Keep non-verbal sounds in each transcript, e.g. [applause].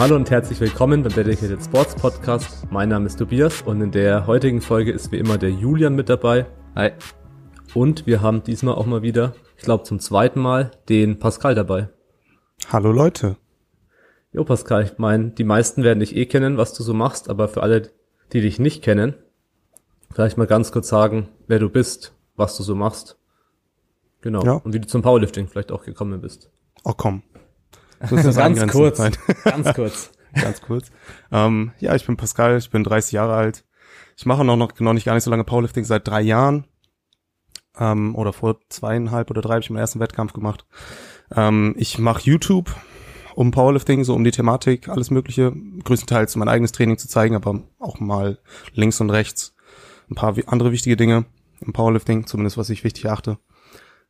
Hallo und herzlich willkommen beim Dedicated Sports Podcast. Mein Name ist Tobias und in der heutigen Folge ist wie immer der Julian mit dabei. Hi. Und wir haben diesmal auch mal wieder, ich glaube zum zweiten Mal, den Pascal dabei. Hallo Leute. Jo Pascal, ich meine, die meisten werden dich eh kennen, was du so machst, aber für alle, die dich nicht kennen, vielleicht mal ganz kurz sagen, wer du bist, was du so machst. Genau. Ja. Und wie du zum Powerlifting vielleicht auch gekommen bist. Oh komm. Das [laughs] [laughs] ganz kurz. Ganz [laughs] kurz. ganz kurz. Ähm, ja, ich bin Pascal, ich bin 30 Jahre alt. Ich mache noch, noch, noch nicht gar nicht so lange Powerlifting, seit drei Jahren. Ähm, oder vor zweieinhalb oder drei habe ich meinen ersten Wettkampf gemacht. Ähm, ich mache YouTube um Powerlifting, so um die Thematik, alles Mögliche. Größtenteils mein eigenes Training zu zeigen, aber auch mal links und rechts ein paar andere wichtige Dinge im Powerlifting, zumindest was ich wichtig achte.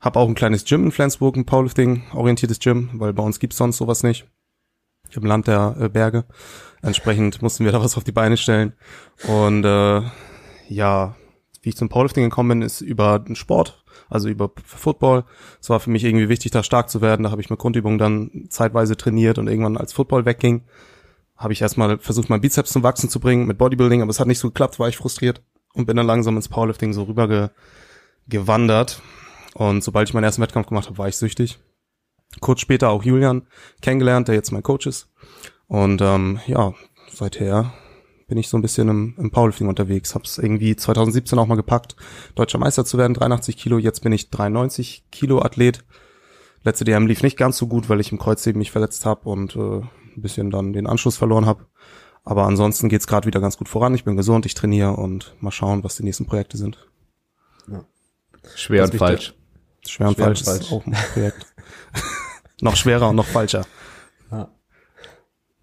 Hab auch ein kleines Gym in Flensburg, ein Powerlifting-orientiertes Gym, weil bei uns gibt's sonst sowas nicht. Im Land der äh, Berge. Entsprechend mussten wir [laughs] da was auf die Beine stellen. Und äh, ja, wie ich zum Powerlifting gekommen bin, ist über den Sport, also über Football. Es war für mich irgendwie wichtig, da stark zu werden. Da habe ich mit Grundübungen dann zeitweise trainiert und irgendwann als Football wegging, habe ich erstmal versucht, mein Bizeps zum Wachsen zu bringen mit Bodybuilding, aber es hat nicht so geklappt, war ich frustriert und bin dann langsam ins Powerlifting so rüber ge gewandert und sobald ich meinen ersten Wettkampf gemacht habe, war ich süchtig. Kurz später auch Julian kennengelernt, der jetzt mein Coach ist. Und ähm, ja, seither bin ich so ein bisschen im, im Powerlifting unterwegs. Hab's irgendwie 2017 auch mal gepackt, deutscher Meister zu werden, 83 Kilo. Jetzt bin ich 93 Kilo Athlet. Letzte DM lief nicht ganz so gut, weil ich im Kreuzheben mich verletzt habe und äh, ein bisschen dann den Anschluss verloren habe. Aber ansonsten geht's gerade wieder ganz gut voran. Ich bin gesund, ich trainiere und mal schauen, was die nächsten Projekte sind. Ja. Schwer und falsch. Schwer und Schwer falsch, falsch ist auch ein Projekt. [laughs] noch schwerer und noch falscher. Ja.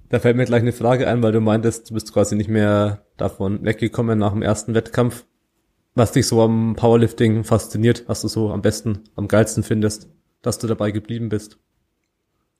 Da fällt mir gleich eine Frage ein, weil du meintest, du bist quasi nicht mehr davon weggekommen nach dem ersten Wettkampf. Was dich so am Powerlifting fasziniert, was du so am besten, am geilsten findest, dass du dabei geblieben bist?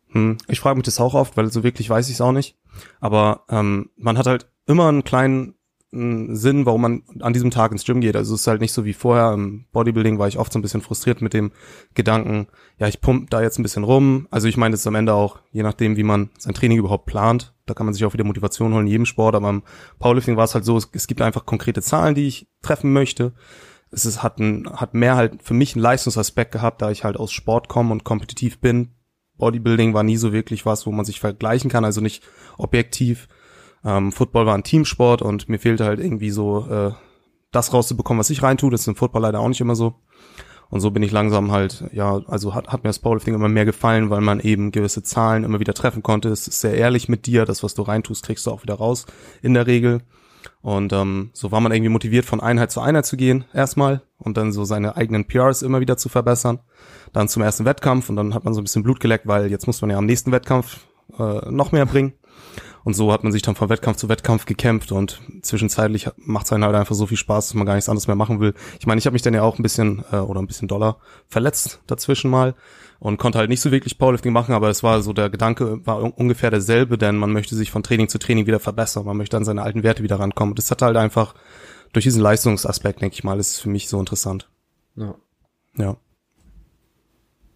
Hm, ich frage mich das auch oft, weil so wirklich weiß ich es auch nicht. Aber ähm, man hat halt immer einen kleinen Sinn, warum man an diesem Tag ins Gym geht. Also es ist halt nicht so wie vorher. Im Bodybuilding war ich oft so ein bisschen frustriert mit dem Gedanken, ja, ich pump da jetzt ein bisschen rum. Also ich meine, das ist am Ende auch, je nachdem, wie man sein Training überhaupt plant, da kann man sich auch wieder Motivation holen in jedem Sport, aber im Powerlifting war es halt so, es, es gibt einfach konkrete Zahlen, die ich treffen möchte. Es ist, hat, ein, hat mehr halt für mich einen Leistungsaspekt gehabt, da ich halt aus Sport komme und kompetitiv bin. Bodybuilding war nie so wirklich was, wo man sich vergleichen kann, also nicht objektiv ähm, Football war ein Teamsport und mir fehlte halt irgendwie so äh, das rauszubekommen, was ich reintue. Das ist im Football leider auch nicht immer so. Und so bin ich langsam halt, ja, also hat, hat mir das Powerlifting immer mehr gefallen, weil man eben gewisse Zahlen immer wieder treffen konnte. Es ist sehr ehrlich mit dir, das, was du reintust, kriegst du auch wieder raus, in der Regel. Und ähm, so war man irgendwie motiviert, von Einheit zu Einheit zu gehen, erstmal, und dann so seine eigenen PRs immer wieder zu verbessern. Dann zum ersten Wettkampf und dann hat man so ein bisschen Blut geleckt, weil jetzt muss man ja am nächsten Wettkampf äh, noch mehr bringen. Und so hat man sich dann von Wettkampf zu Wettkampf gekämpft und zwischenzeitlich macht es einen halt einfach so viel Spaß, dass man gar nichts anderes mehr machen will. Ich meine, ich habe mich dann ja auch ein bisschen äh, oder ein bisschen doller verletzt dazwischen mal und konnte halt nicht so wirklich Powerlifting machen, aber es war so der Gedanke war ungefähr derselbe, denn man möchte sich von Training zu Training wieder verbessern, man möchte an seine alten Werte wieder rankommen. Und das hat halt einfach durch diesen Leistungsaspekt, denke ich mal, ist für mich so interessant. Ja. Ja.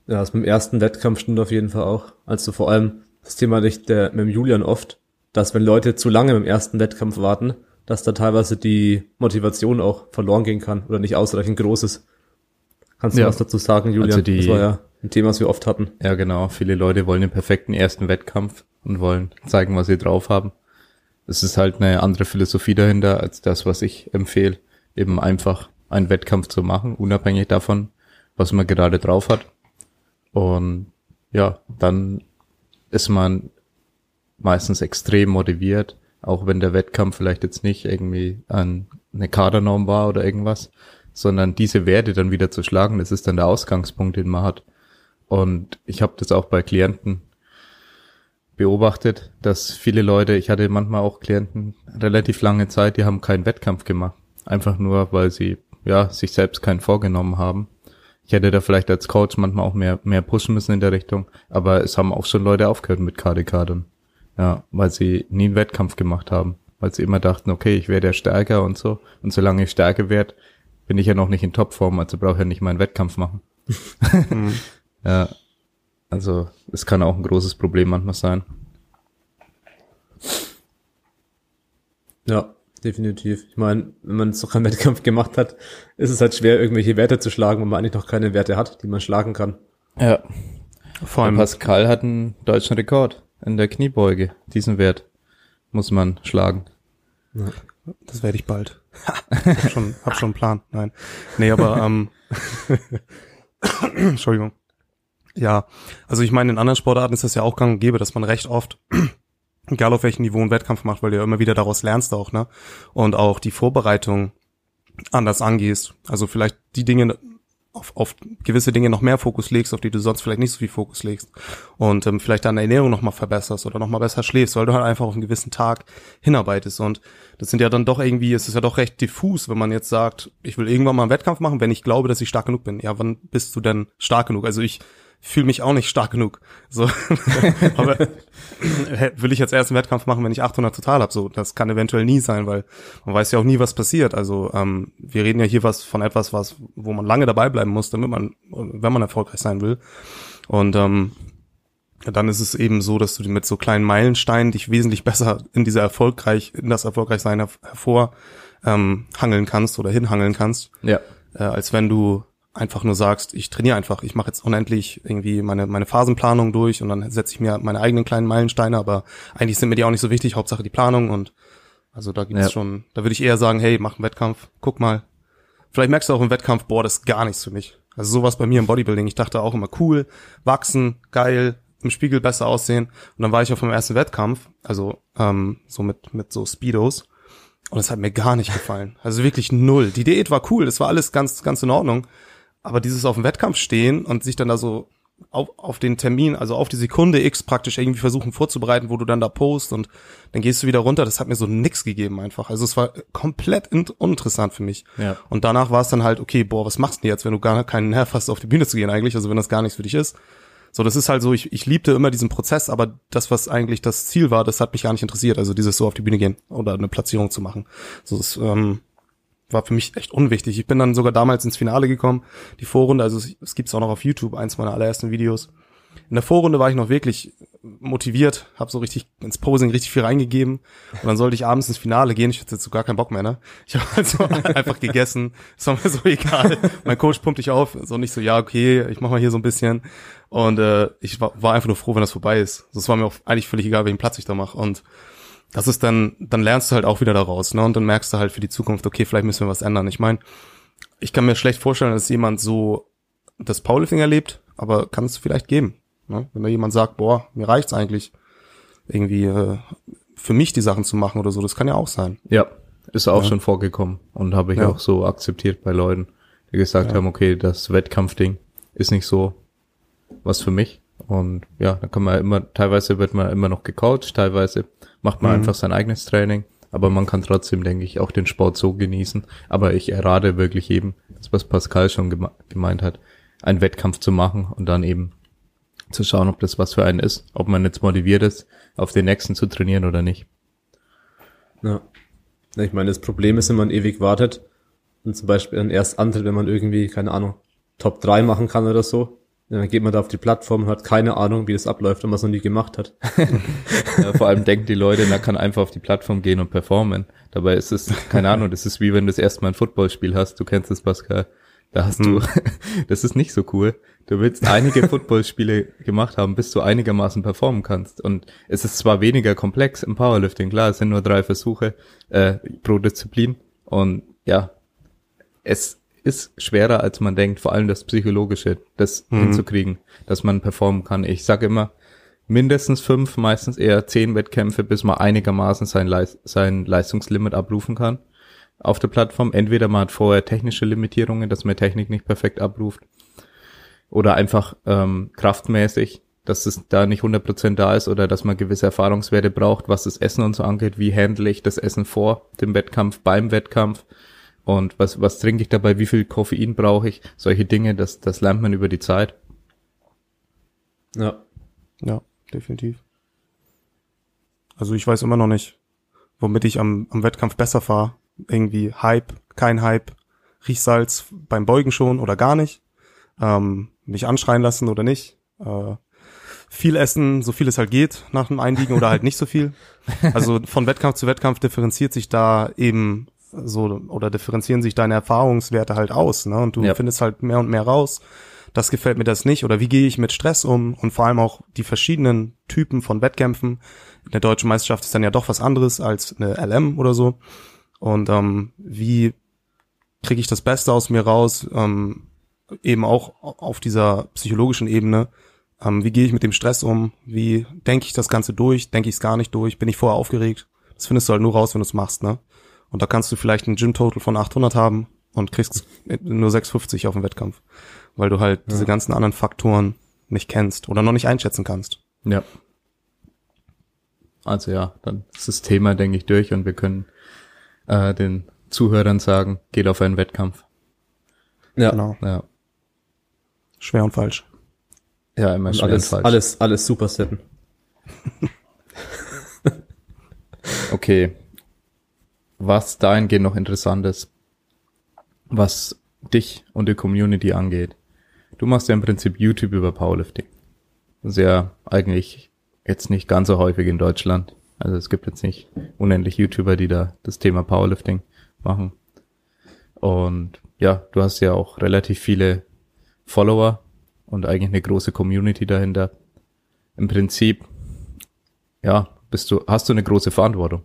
Ja, das mit dem ersten Wettkampf stimmt auf jeden Fall auch. Also vor allem das Thema nicht der, mit dem Julian oft, dass wenn Leute zu lange im ersten Wettkampf warten, dass da teilweise die Motivation auch verloren gehen kann oder nicht ausreichend groß ist. Kannst du ja. was dazu sagen, Julian? Also die, das war ja ein Thema, was wir oft hatten. Ja, genau. Viele Leute wollen den perfekten ersten Wettkampf und wollen zeigen, was sie drauf haben. Es ist halt eine andere Philosophie dahinter als das, was ich empfehle, eben einfach einen Wettkampf zu machen, unabhängig davon, was man gerade drauf hat. Und ja, dann ist man meistens extrem motiviert, auch wenn der Wettkampf vielleicht jetzt nicht irgendwie an eine Kadernorm war oder irgendwas, sondern diese Werte dann wieder zu schlagen, das ist dann der Ausgangspunkt, den man hat. Und ich habe das auch bei Klienten beobachtet, dass viele Leute, ich hatte manchmal auch Klienten relativ lange Zeit, die haben keinen Wettkampf gemacht. Einfach nur, weil sie ja sich selbst keinen vorgenommen haben. Ich hätte da vielleicht als Coach manchmal auch mehr, mehr pushen müssen in der Richtung, aber es haben auch schon Leute aufgehört mit KDK Ja, weil sie nie einen Wettkampf gemacht haben. Weil sie immer dachten, okay, ich werde ja stärker und so. Und solange ich stärker werde, bin ich ja noch nicht in Topform, also brauche ich ja nicht meinen Wettkampf machen. [laughs] mhm. [laughs] Ja, also es kann auch ein großes Problem manchmal sein. Ja, definitiv. Ich meine, wenn man so keinen Wettkampf gemacht hat, ist es halt schwer, irgendwelche Werte zu schlagen, wenn man eigentlich noch keine Werte hat, die man schlagen kann. Ja. Vor allem Pascal hat einen deutschen Rekord in der Kniebeuge. Diesen Wert muss man schlagen. Ja, das werde ich bald. hab schon, hab schon einen Plan. Nein. Nee, aber ähm, [coughs] Entschuldigung. Ja, also ich meine, in anderen Sportarten ist das ja auch gang und gäbe, dass man recht oft, [coughs] egal auf welchem Niveau, einen Wettkampf macht, weil du ja immer wieder daraus lernst auch, ne? Und auch die Vorbereitung anders angehst. Also vielleicht die Dinge, auf, auf gewisse Dinge noch mehr Fokus legst, auf die du sonst vielleicht nicht so viel Fokus legst. Und ähm, vielleicht deine Ernährung nochmal verbesserst oder nochmal besser schläfst, weil du halt einfach auf einen gewissen Tag hinarbeitest. Und das sind ja dann doch irgendwie, es ist ja doch recht diffus, wenn man jetzt sagt, ich will irgendwann mal einen Wettkampf machen, wenn ich glaube, dass ich stark genug bin. Ja, wann bist du denn stark genug? Also ich fühle mich auch nicht stark genug. So, [laughs] aber will ich jetzt erst einen Wettkampf machen, wenn ich 800 total habe? So, das kann eventuell nie sein, weil man weiß ja auch nie, was passiert. Also ähm, wir reden ja hier was von etwas, was wo man lange dabei bleiben muss, damit man, wenn man erfolgreich sein will. Und ähm, dann ist es eben so, dass du mit so kleinen Meilensteinen dich wesentlich besser in dieser erfolgreich, in das Erfolgreichsein hervor ähm, hangeln kannst oder hinhangeln kannst. Ja. Äh, als wenn du einfach nur sagst, ich trainiere einfach, ich mache jetzt unendlich irgendwie meine, meine Phasenplanung durch und dann setze ich mir meine eigenen kleinen Meilensteine, aber eigentlich sind mir die auch nicht so wichtig, Hauptsache die Planung und also da gibt's ja. schon, da würde ich eher sagen, hey, mach einen Wettkampf, guck mal. Vielleicht merkst du auch im Wettkampf, boah, das ist gar nichts für mich. Also sowas bei mir im Bodybuilding, ich dachte auch immer cool, wachsen, geil, im Spiegel besser aussehen und dann war ich auf meinem ersten Wettkampf, also ähm, so mit, mit so Speedos und es hat mir gar nicht gefallen. Also wirklich null. Die Diät war cool, das war alles ganz, ganz in Ordnung. Aber dieses auf dem Wettkampf stehen und sich dann da so auf, auf den Termin, also auf die Sekunde X praktisch irgendwie versuchen vorzubereiten, wo du dann da post und dann gehst du wieder runter, das hat mir so nix gegeben einfach. Also es war komplett uninteressant für mich. Ja. Und danach war es dann halt, okay, boah, was machst du jetzt, wenn du gar keinen Nerv hast, auf die Bühne zu gehen eigentlich, also wenn das gar nichts für dich ist. So, das ist halt so, ich, ich liebte immer diesen Prozess, aber das, was eigentlich das Ziel war, das hat mich gar nicht interessiert. Also dieses so auf die Bühne gehen oder eine Platzierung zu machen. So, das, ähm, war für mich echt unwichtig. Ich bin dann sogar damals ins Finale gekommen, die Vorrunde, also es, es gibt's auch noch auf YouTube, eins meiner allerersten Videos. In der Vorrunde war ich noch wirklich motiviert, habe so richtig ins Posing richtig viel reingegeben und dann sollte ich abends ins Finale gehen. Ich hatte jetzt so gar keinen Bock mehr, ne? Ich habe also [laughs] einfach gegessen, ist mir so egal. Mein Coach pumpt dich auf, so nicht so, ja okay, ich mach mal hier so ein bisschen und äh, ich war, war einfach nur froh, wenn das vorbei ist. Das war mir auch eigentlich völlig egal, welchen Platz ich da mache und das ist dann, dann lernst du halt auch wieder daraus, ne? Und dann merkst du halt für die Zukunft, okay, vielleicht müssen wir was ändern. Ich meine, ich kann mir schlecht vorstellen, dass jemand so das Powerlifting erlebt, aber kann es vielleicht geben. Ne? Wenn da jemand sagt, boah, mir reicht's eigentlich, irgendwie äh, für mich die Sachen zu machen oder so, das kann ja auch sein. Ja, ist auch ja. schon vorgekommen und habe ich ja. auch so akzeptiert bei Leuten, die gesagt ja. haben, okay, das Wettkampfding ist nicht so was für mich. Und ja, da kann man immer, teilweise wird man immer noch gecoacht, teilweise macht man mhm. einfach sein eigenes Training. Aber man kann trotzdem, denke ich, auch den Sport so genießen. Aber ich errate wirklich eben, das was Pascal schon geme gemeint hat, einen Wettkampf zu machen und dann eben zu schauen, ob das was für einen ist, ob man jetzt motiviert ist, auf den nächsten zu trainieren oder nicht. Ja. Ich meine, das Problem ist, wenn man ewig wartet und zum Beispiel dann erst antritt, wenn man irgendwie, keine Ahnung, Top 3 machen kann oder so, dann geht man da auf die Plattform und hat keine Ahnung, wie das abläuft, wenn man es noch nie gemacht hat. [laughs] ja, vor allem denken die Leute, man kann einfach auf die Plattform gehen und performen. Dabei ist es, keine Ahnung, das ist wie wenn du das erste Mal ein Footballspiel hast. Du kennst es, Pascal. Da hast hm. du, [laughs] das ist nicht so cool. Du willst einige [laughs] Footballspiele gemacht haben, bis du einigermaßen performen kannst. Und es ist zwar weniger komplex im Powerlifting, klar, es sind nur drei Versuche äh, pro Disziplin. Und ja, es ist schwerer, als man denkt, vor allem das Psychologische, das mhm. hinzukriegen, dass man performen kann. Ich sage immer, mindestens fünf, meistens eher zehn Wettkämpfe, bis man einigermaßen sein, Leist sein Leistungslimit abrufen kann auf der Plattform. Entweder man hat vorher technische Limitierungen, dass man Technik nicht perfekt abruft, oder einfach ähm, kraftmäßig, dass es da nicht 100% da ist oder dass man gewisse Erfahrungswerte braucht, was das Essen und so angeht. Wie handle ich das Essen vor dem Wettkampf, beim Wettkampf? Und was, was trinke ich dabei? Wie viel Koffein brauche ich? Solche Dinge, das, das lernt man über die Zeit. Ja. Ja, definitiv. Also ich weiß immer noch nicht, womit ich am, am Wettkampf besser fahre. Irgendwie Hype, kein Hype, Riechsalz beim Beugen schon oder gar nicht. Ähm, mich anschreien lassen oder nicht. Äh, viel essen, so viel es halt geht nach dem Einliegen oder halt nicht so viel. [laughs] Also von Wettkampf zu Wettkampf differenziert sich da eben so oder differenzieren sich deine Erfahrungswerte halt aus, ne? Und du ja. findest halt mehr und mehr raus. Das gefällt mir das nicht oder wie gehe ich mit Stress um und vor allem auch die verschiedenen Typen von Wettkämpfen. In der deutschen Meisterschaft ist dann ja doch was anderes als eine LM oder so. Und ähm, wie kriege ich das Beste aus mir raus? Ähm, eben auch auf dieser psychologischen Ebene ähm, wie gehe ich mit dem Stress um? Wie denke ich das Ganze durch? Denke ich es gar nicht durch? Bin ich vorher aufgeregt? Das findest du halt nur raus, wenn du es machst, ne? Und da kannst du vielleicht einen Gym-Total von 800 haben und kriegst nur 650 auf dem Wettkampf, weil du halt ja. diese ganzen anderen Faktoren nicht kennst oder noch nicht einschätzen kannst. Ja. Also ja, dann ist das Thema, denke ich, durch und wir können äh, den Zuhörern sagen, geht auf einen Wettkampf. Ja. Genau. Ja. Schwer und falsch. Ja, immer schwer alles, falsch. Alles, alles super setten. okay. Was dahingehend noch interessant ist, was dich und die Community angeht. Du machst ja im Prinzip YouTube über Powerlifting. Sehr eigentlich jetzt nicht ganz so häufig in Deutschland. Also es gibt jetzt nicht unendlich YouTuber, die da das Thema Powerlifting machen. Und ja, du hast ja auch relativ viele Follower und eigentlich eine große Community dahinter. Im Prinzip, ja, bist du, hast du eine große Verantwortung,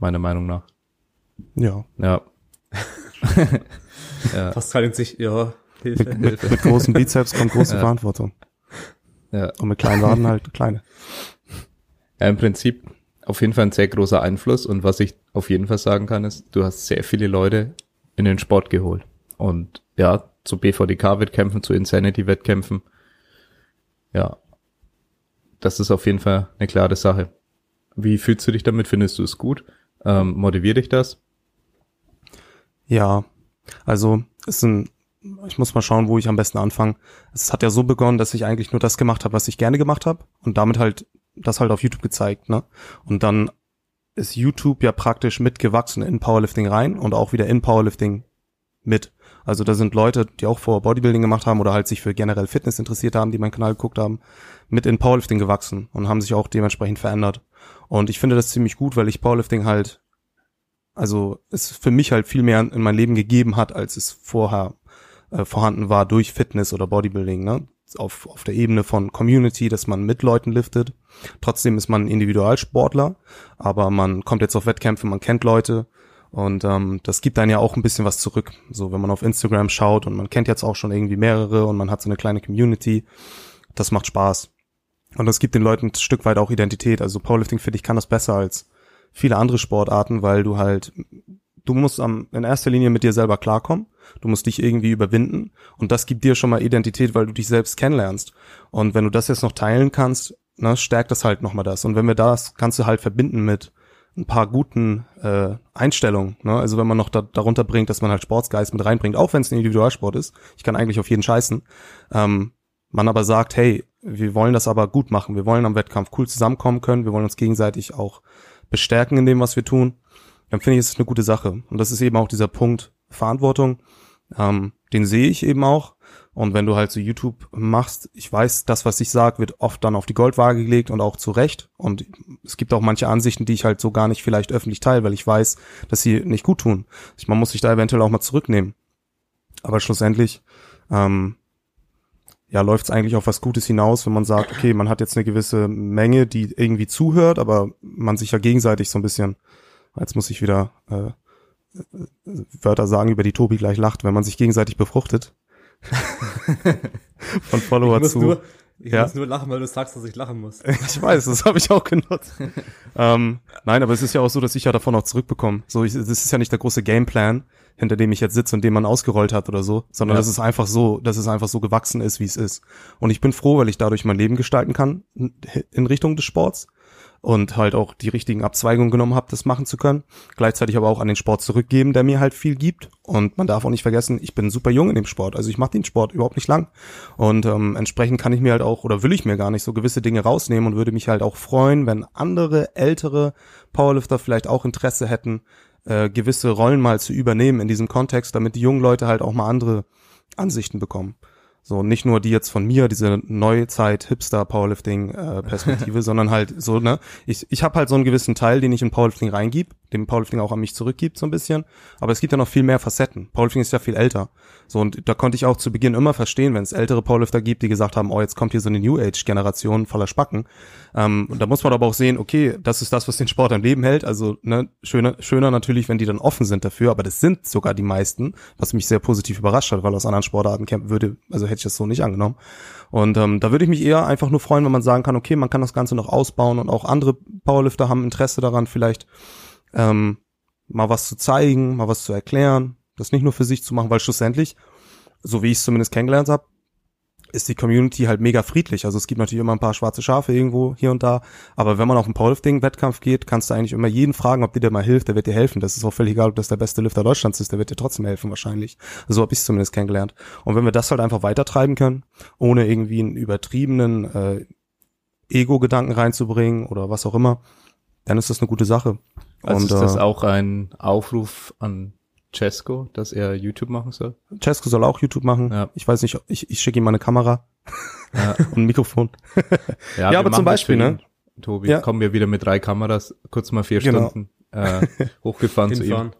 meiner Meinung nach. Ja. Ja. ja. [laughs] Pascal in sich, ja, Hilfe. Mit, mit, mit großen Bizeps kommt große [laughs] ja. Verantwortung. Ja. Und mit kleinen Waden halt kleine. Ja, im Prinzip auf jeden Fall ein sehr großer Einfluss und was ich auf jeden Fall sagen kann, ist, du hast sehr viele Leute in den Sport geholt. Und ja, zu BVDK-Wettkämpfen, zu Insanity-Wettkämpfen. Ja, das ist auf jeden Fall eine klare Sache. Wie fühlst du dich damit? Findest du es gut? Ähm, motiviert dich das? Ja, also es sind, ich muss mal schauen, wo ich am besten anfange. Es hat ja so begonnen, dass ich eigentlich nur das gemacht habe, was ich gerne gemacht habe und damit halt das halt auf YouTube gezeigt, ne? Und dann ist YouTube ja praktisch mitgewachsen in Powerlifting rein und auch wieder in Powerlifting mit. Also da sind Leute, die auch vor Bodybuilding gemacht haben oder halt sich für generell Fitness interessiert haben, die meinen Kanal geguckt haben, mit in Powerlifting gewachsen und haben sich auch dementsprechend verändert. Und ich finde das ziemlich gut, weil ich Powerlifting halt, also es für mich halt viel mehr in mein Leben gegeben hat, als es vorher äh, vorhanden war durch Fitness oder Bodybuilding, ne? Auf, auf der Ebene von Community, dass man mit Leuten liftet. Trotzdem ist man Individualsportler, aber man kommt jetzt auf Wettkämpfe, man kennt Leute, und ähm, das gibt dann ja auch ein bisschen was zurück. So, wenn man auf Instagram schaut und man kennt jetzt auch schon irgendwie mehrere und man hat so eine kleine Community, das macht Spaß. Und das gibt den Leuten ein Stück weit auch Identität. Also Powerlifting finde ich kann das besser als viele andere Sportarten, weil du halt, du musst am, in erster Linie mit dir selber klarkommen. Du musst dich irgendwie überwinden. Und das gibt dir schon mal Identität, weil du dich selbst kennenlernst. Und wenn du das jetzt noch teilen kannst, ne, stärkt das halt nochmal das. Und wenn wir das, kannst du halt verbinden mit ein paar guten äh, Einstellungen. Ne? Also wenn man noch da, darunter bringt, dass man halt Sportsgeist mit reinbringt, auch wenn es ein Individualsport ist, ich kann eigentlich auf jeden scheißen, ähm, man aber sagt, hey, wir wollen das aber gut machen, wir wollen am Wettkampf cool zusammenkommen können, wir wollen uns gegenseitig auch bestärken in dem, was wir tun, dann finde ich, es ist eine gute Sache. Und das ist eben auch dieser Punkt Verantwortung. Ähm, den sehe ich eben auch. Und wenn du halt so YouTube machst, ich weiß, das, was ich sage, wird oft dann auf die Goldwaage gelegt und auch zu Recht. Und es gibt auch manche Ansichten, die ich halt so gar nicht vielleicht öffentlich teile, weil ich weiß, dass sie nicht gut tun. Man muss sich da eventuell auch mal zurücknehmen. Aber schlussendlich, ähm, ja, läuft es eigentlich auf was Gutes hinaus, wenn man sagt, okay, man hat jetzt eine gewisse Menge, die irgendwie zuhört, aber man sich ja gegenseitig so ein bisschen, jetzt muss ich wieder äh, Wörter sagen, über die Tobi gleich lacht, wenn man sich gegenseitig befruchtet. [laughs] Von Follower zu. Nur, ich ja? muss nur lachen, weil du sagst, dass ich lachen muss. [laughs] ich weiß, das habe ich auch genutzt. [laughs] ähm, nein, aber es ist ja auch so, dass ich ja davon auch zurückbekomme. So, ich, das ist ja nicht der große Gameplan, hinter dem ich jetzt sitze und den man ausgerollt hat oder so, sondern ja. das ist einfach so, dass es einfach so gewachsen ist, wie es ist. Und ich bin froh, weil ich dadurch mein Leben gestalten kann in Richtung des Sports und halt auch die richtigen Abzweigungen genommen habe, das machen zu können. Gleichzeitig aber auch an den Sport zurückgeben, der mir halt viel gibt. Und man darf auch nicht vergessen, ich bin super jung in dem Sport. Also ich mache den Sport überhaupt nicht lang. Und ähm, entsprechend kann ich mir halt auch, oder will ich mir gar nicht so gewisse Dinge rausnehmen und würde mich halt auch freuen, wenn andere ältere Powerlifter vielleicht auch Interesse hätten, äh, gewisse Rollen mal zu übernehmen in diesem Kontext, damit die jungen Leute halt auch mal andere Ansichten bekommen. So, nicht nur die jetzt von mir, diese Neuzeit Hipster Powerlifting äh, Perspektive, [laughs] sondern halt so, ne, ich, ich habe halt so einen gewissen Teil, den ich in Powerlifting reingib, dem Powerlifting auch an mich zurückgibt so ein bisschen, aber es gibt ja noch viel mehr Facetten. Powerlifting ist ja viel älter. So und da konnte ich auch zu Beginn immer verstehen, wenn es ältere Powerlifter gibt, die gesagt haben, oh, jetzt kommt hier so eine New Age Generation voller Spacken. Ähm, und da muss man aber auch sehen, okay, das ist das, was den Sport am Leben hält. Also ne, schöner, schöner natürlich, wenn die dann offen sind dafür, aber das sind sogar die meisten, was mich sehr positiv überrascht hat, weil aus anderen Sportarten campen würde, also hätte ich das so nicht angenommen. Und ähm, da würde ich mich eher einfach nur freuen, wenn man sagen kann, okay, man kann das Ganze noch ausbauen und auch andere Powerlifter haben Interesse daran, vielleicht ähm, mal was zu zeigen, mal was zu erklären, das nicht nur für sich zu machen, weil schlussendlich, so wie ich es zumindest kennengelernt habe, ist die Community halt mega friedlich. Also es gibt natürlich immer ein paar schwarze Schafe irgendwo hier und da. Aber wenn man auf einen Powerlifting-Wettkampf geht, kannst du eigentlich immer jeden fragen, ob dir der mal hilft. Der wird dir helfen. Das ist auch völlig egal, ob das der beste Lifter Deutschlands ist. Der wird dir trotzdem helfen wahrscheinlich. So habe ich es zumindest kennengelernt. Und wenn wir das halt einfach weitertreiben können, ohne irgendwie einen übertriebenen äh, Ego-Gedanken reinzubringen oder was auch immer, dann ist das eine gute Sache. Also und, ist das äh, auch ein Aufruf an Cesco, dass er YouTube machen soll? Cesco soll auch YouTube machen. Ja. Ich weiß nicht, ich, ich schicke ihm mal eine Kamera Ja, [laughs] und ein Mikrofon. [laughs] Ja, wir aber zum Beispiel, ne? Tobi, Ja. kommen wir wieder mit drei Kameras, kurz mal vier Genau. Stunden äh, hochgefahren [laughs] zu ihm.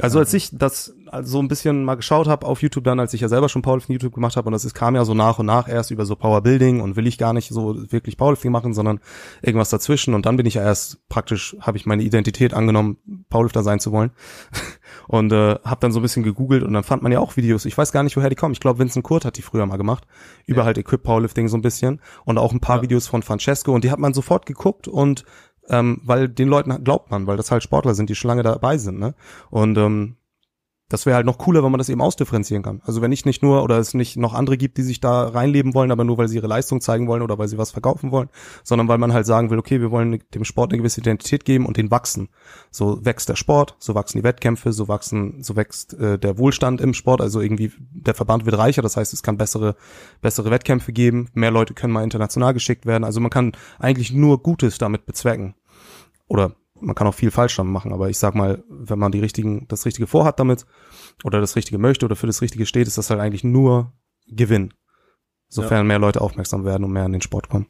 Also als ich das also so ein bisschen mal geschaut habe auf YouTube dann, als ich ja selber schon Powerlifting YouTube gemacht habe und das ist, kam ja so nach und nach erst über so Powerbuilding und will ich gar nicht so wirklich Powerlifting machen, sondern irgendwas dazwischen. Und dann bin ich ja erst praktisch, habe ich meine Identität angenommen, Powerlifter sein zu wollen. [laughs] Und äh, habe dann so ein bisschen gegoogelt und dann fand man ja auch Videos, ich weiß gar nicht, woher die kommen, ich glaube Vincent Kurt hat die früher mal gemacht, über halt Equip Powerlifting so ein bisschen und auch ein paar Ja. Videos von Francesco und die hat man sofort geguckt und ähm, weil den Leuten glaubt man, weil das halt Sportler sind, die schon lange dabei sind, ne? Und ähm, das wäre halt noch cooler, wenn man das eben ausdifferenzieren kann. Also wenn ich nicht nur oder es nicht noch andere gibt, die sich da reinleben wollen, aber nur weil sie ihre Leistung zeigen wollen oder weil sie was verkaufen wollen, sondern weil man halt sagen will, okay, wir wollen dem Sport eine gewisse Identität geben und den wachsen. So wächst der Sport, so wachsen die Wettkämpfe, so wachsen, so wächst äh, der Wohlstand im Sport. Also irgendwie der Verband wird reicher, das heißt, es kann bessere bessere Wettkämpfe geben, mehr Leute können mal international geschickt werden. Also man kann eigentlich nur Gutes damit bezwecken. Oder man kann auch viel falsch damit machen, aber ich sag mal, wenn man die richtigen, das Richtige vorhat damit oder das Richtige möchte oder für das Richtige steht, ist das halt eigentlich nur Gewinn. Sofern mehr Leute aufmerksam werden und mehr in den Sport kommen.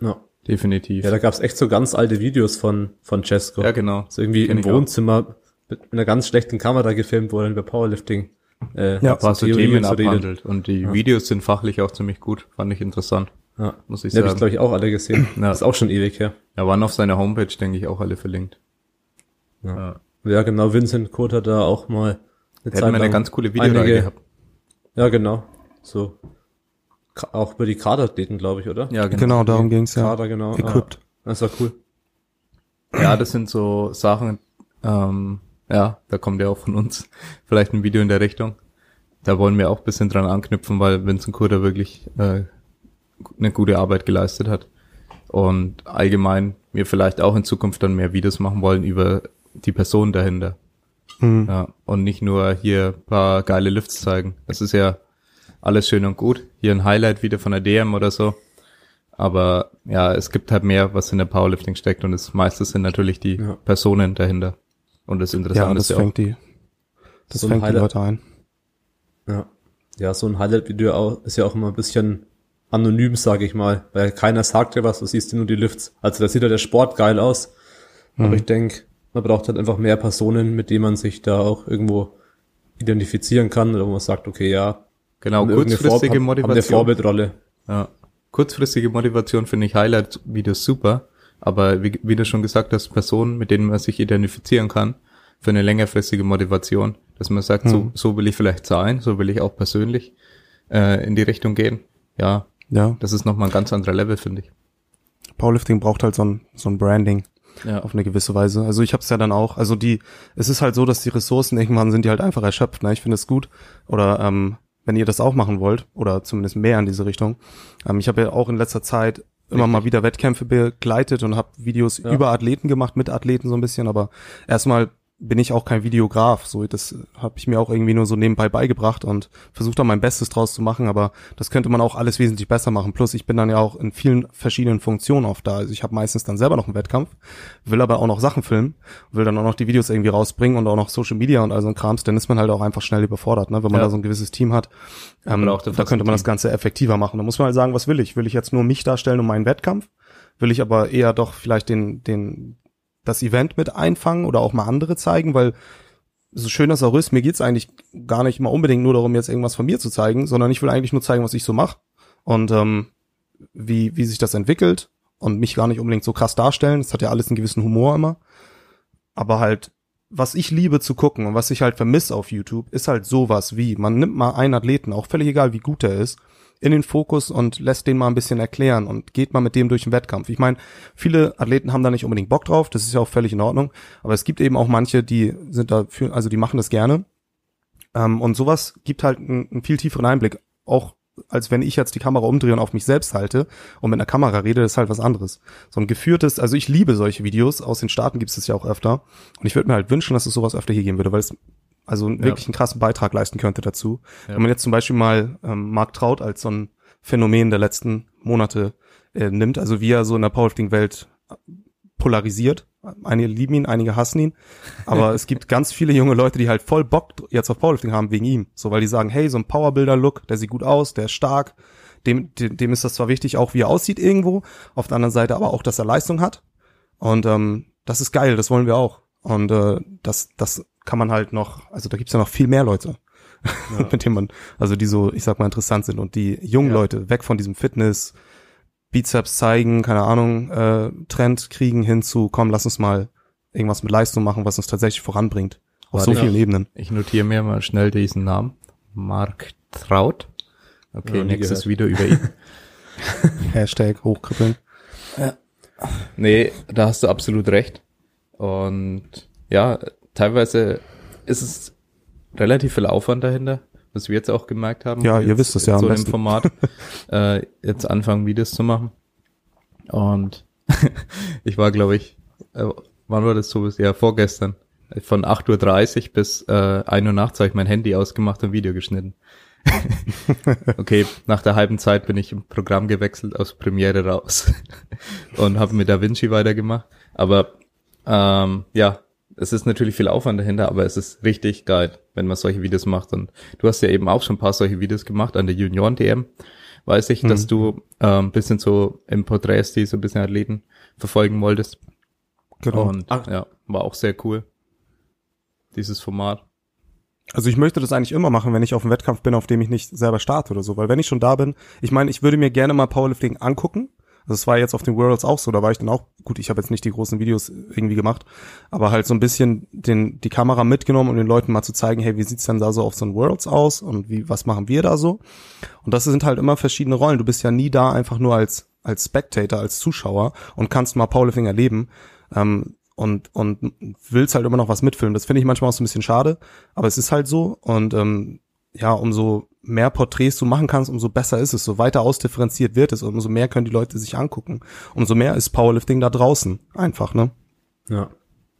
Ja. Definitiv. ja, da gab's echt so ganz alte Videos von, von Cesco. Ja, genau. So irgendwie Kenn im. Wohnzimmer mit einer ganz schlechten Kamera gefilmt wurde über Powerlifting. Äh, Ja, so Themen abhandelt. Und die Videos sind fachlich auch ziemlich gut. Fand ich interessant, Ja. muss ich Die habe ich, sagen. glaube ich, auch alle gesehen. [clears throat] Ja. Ist auch schon ewig her. Ja, waren auf seiner Homepage, denke ich, auch alle verlinkt. Ja. Ja. Ja, genau, Vincent Kurt hat da auch mal eine hat mal eine lang ganz coole Videoreihe einige- gehabt. Ja, genau. So. Auch über die Kaderathleten, glaube ich, oder? Ja, Genau, darum ging's ja. Kader, genau. Equipped. Ja. Das war cool. Ja, das sind so Sachen, ähm, ja, da kommt ja auch von uns [laughs] vielleicht ein Video in der Richtung. Da wollen wir auch ein bisschen dran anknüpfen, weil Vincent Kurter wirklich äh, eine gute Arbeit geleistet hat. Und allgemein wir vielleicht auch in Zukunft dann mehr Videos machen wollen über die Person dahinter. Mhm. Ja, und nicht nur hier ein paar geile Lifts zeigen. Das ist ja alles schön und gut. Hier ein Highlight wieder von der DM oder so. Aber ja, es gibt halt mehr, was in der Powerlifting steckt und das meiste sind natürlich die Ja. Personen dahinter. Und das Ja, Interessante das ist ja auch, fängt die, das So ein fängt die Highlight- Leute ein. Ja. Ja, so ein Highlight-Video auch- ist ja auch immer ein bisschen anonym, sage ich mal, weil keiner sagt dir was, du siehst dir nur die Lifts. Also da sieht ja der Sport geil aus. Mhm. Aber ich denke, man braucht halt einfach mehr Personen, mit denen man sich da auch irgendwo identifizieren kann oder wo man sagt, okay, ja, genau, kurzfristige Vor- haben eine Motivation. Vorbildrolle. Ja. Kurzfristige Motivation finde ich Highlight-Videos super, aber wie, wie du schon gesagt hast, Personen, mit denen man sich identifizieren kann, für eine längerfristige Motivation, dass man sagt, so, Mhm. so will ich vielleicht sein, so will ich auch persönlich äh, in die Richtung gehen. Ja, Ja, das ist nochmal ein ganz anderer Level, finde ich. Powerlifting braucht halt so ein, so ein Branding. Ja, auf eine gewisse Weise. Also ich habe es ja dann auch, also die, es ist halt so, dass die Ressourcen irgendwann sind die halt einfach erschöpft. Ne? Ich finde es gut. Oder ähm, wenn ihr das auch machen wollt, oder zumindest mehr in diese Richtung. Ähm, ich habe ja auch in letzter Zeit immer mal wieder Wettkämpfe begleitet und habe Videos Ja. über Athleten gemacht, mit Athleten so ein bisschen, aber erstmal bin ich auch kein Videograf. So, das habe ich mir auch irgendwie nur so nebenbei beigebracht und versucht da mein Bestes draus zu machen, aber das könnte man auch alles wesentlich besser machen. Plus ich bin dann ja auch in vielen verschiedenen Funktionen oft da. Also ich habe meistens dann selber noch einen Wettkampf, will aber auch noch Sachen filmen, will dann auch noch die Videos irgendwie rausbringen und auch noch Social Media und all so ein Krams, dann ist man halt auch einfach schnell überfordert, ne? wenn man ja. da so ein gewisses Team hat. Ähm, da könnte man das Ganze effektiver machen. Da muss man halt sagen, was will ich? Will ich jetzt nur mich darstellen und meinen Wettkampf? Will ich aber eher doch vielleicht den, den, das Event mit einfangen oder auch mal andere zeigen, weil so schön das auch ist, mir geht's eigentlich gar nicht mal unbedingt nur darum, jetzt irgendwas von mir zu zeigen, sondern ich will eigentlich nur zeigen, was ich so mache und ähm, wie, wie sich das entwickelt und mich gar nicht unbedingt so krass darstellen. Das hat ja alles einen gewissen Humor immer. Aber halt, was ich liebe zu gucken und was ich halt vermisse auf YouTube, ist halt sowas wie, man nimmt mal einen Athleten, auch völlig egal, wie gut er ist, in den Fokus und lässt den mal ein bisschen erklären und geht mal mit dem durch den Wettkampf. Ich meine, viele Athleten haben da nicht unbedingt Bock drauf, das ist ja auch völlig in Ordnung, aber es gibt eben auch manche, die sind dafür, also die machen das gerne. Ähm, und sowas gibt halt einen, einen viel tieferen Einblick, auch als wenn ich jetzt die Kamera umdrehe und auf mich selbst halte und mit einer Kamera rede, das ist halt was anderes. So ein geführtes, also ich liebe solche Videos, aus den Staaten gibt es das ja auch öfter und ich würde mir halt wünschen, dass es sowas öfter hier geben würde, weil es also ja. wirklich einen krassen Beitrag leisten könnte dazu. Ja. Wenn man jetzt zum Beispiel mal ähm, Mark Traut als so ein Phänomen der letzten Monate äh, nimmt, also wie er so in der Powerlifting-Welt polarisiert. Einige lieben ihn, einige hassen ihn. Aber [laughs] es gibt ganz viele junge Leute, die halt voll Bock jetzt auf Powerlifting haben wegen ihm. So, weil die sagen, hey, so ein Powerbuilder-Look, der sieht gut aus, der ist stark. Dem, dem, dem ist das zwar wichtig, auch wie er aussieht irgendwo. Auf der anderen Seite aber auch, dass er Leistung hat. Und ähm, das ist geil, das wollen wir auch. Und äh, das, das kann man halt noch, also da gibt's ja noch viel mehr Leute, ja. [laughs] mit denen man, also die so, ich sag mal, interessant sind. Und die jungen ja. Leute, weg von diesem Fitness, Bizeps zeigen, keine Ahnung, äh, Trend kriegen hinzu, komm, lass uns mal irgendwas mit Leistung machen, was uns tatsächlich voranbringt. Auf Warte, so vielen Ebenen. Ich notiere mir mal schnell diesen Namen. Mark Traut. Okay, ja, nächstes Video über ihn. [laughs] Hashtag hochkribbeln. Ja. Nee, da hast du absolut recht. Und ja, teilweise ist es relativ viel Aufwand dahinter, was wir jetzt auch gemerkt haben. Ja, ihr wisst es ja so besten. Format [laughs] äh, jetzt anfangen, Videos zu machen. Und [laughs] ich war, glaube ich, äh, wann war das so? Ja, vorgestern. Von 8.30 Uhr bis äh, 1 Uhr nachts habe ich mein Handy ausgemacht und Video geschnitten. [laughs] okay, nach der halben Zeit bin ich im Programm gewechselt aus Premiere raus und habe mit DaVinci weitergemacht. Aber ähm, ja, es ist natürlich viel Aufwand dahinter, aber es ist richtig geil, wenn man solche Videos macht. Und du hast ja eben auch schon ein paar solche Videos gemacht an der Junioren-DM. Weiß ich, mhm. dass du ähm, ein bisschen so im Porträtstil so ein bisschen Athleten verfolgen wolltest. Genau. Und Ach. ja, war auch sehr cool. Dieses Format. Also ich möchte das eigentlich immer machen, wenn ich auf einem Wettkampf bin, auf dem ich nicht selber starte oder so, weil wenn ich schon da bin, ich meine, ich würde mir gerne mal Powerlifting angucken, das war jetzt auf den Worlds auch so, da war ich dann auch, gut, ich habe jetzt nicht die großen Videos irgendwie gemacht, aber halt so ein bisschen den, die Kamera mitgenommen, um den Leuten mal zu zeigen, hey, wie sieht's denn da so auf so einen Worlds aus und wie, was machen wir da so? Und das sind halt immer verschiedene Rollen. Du bist ja nie da einfach nur als, als Spectator, als Zuschauer und kannst mal Powerlifting erleben. Ähm, und, und willst halt immer noch was mitfilmen. Das finde ich manchmal auch so ein bisschen schade, aber es ist halt so. Und ähm, ja, umso mehr Porträts du machen kannst, umso besser ist es. So weiter ausdifferenziert wird es, umso mehr können die Leute sich angucken. Umso mehr ist Powerlifting da draußen. Einfach, ne? Ja.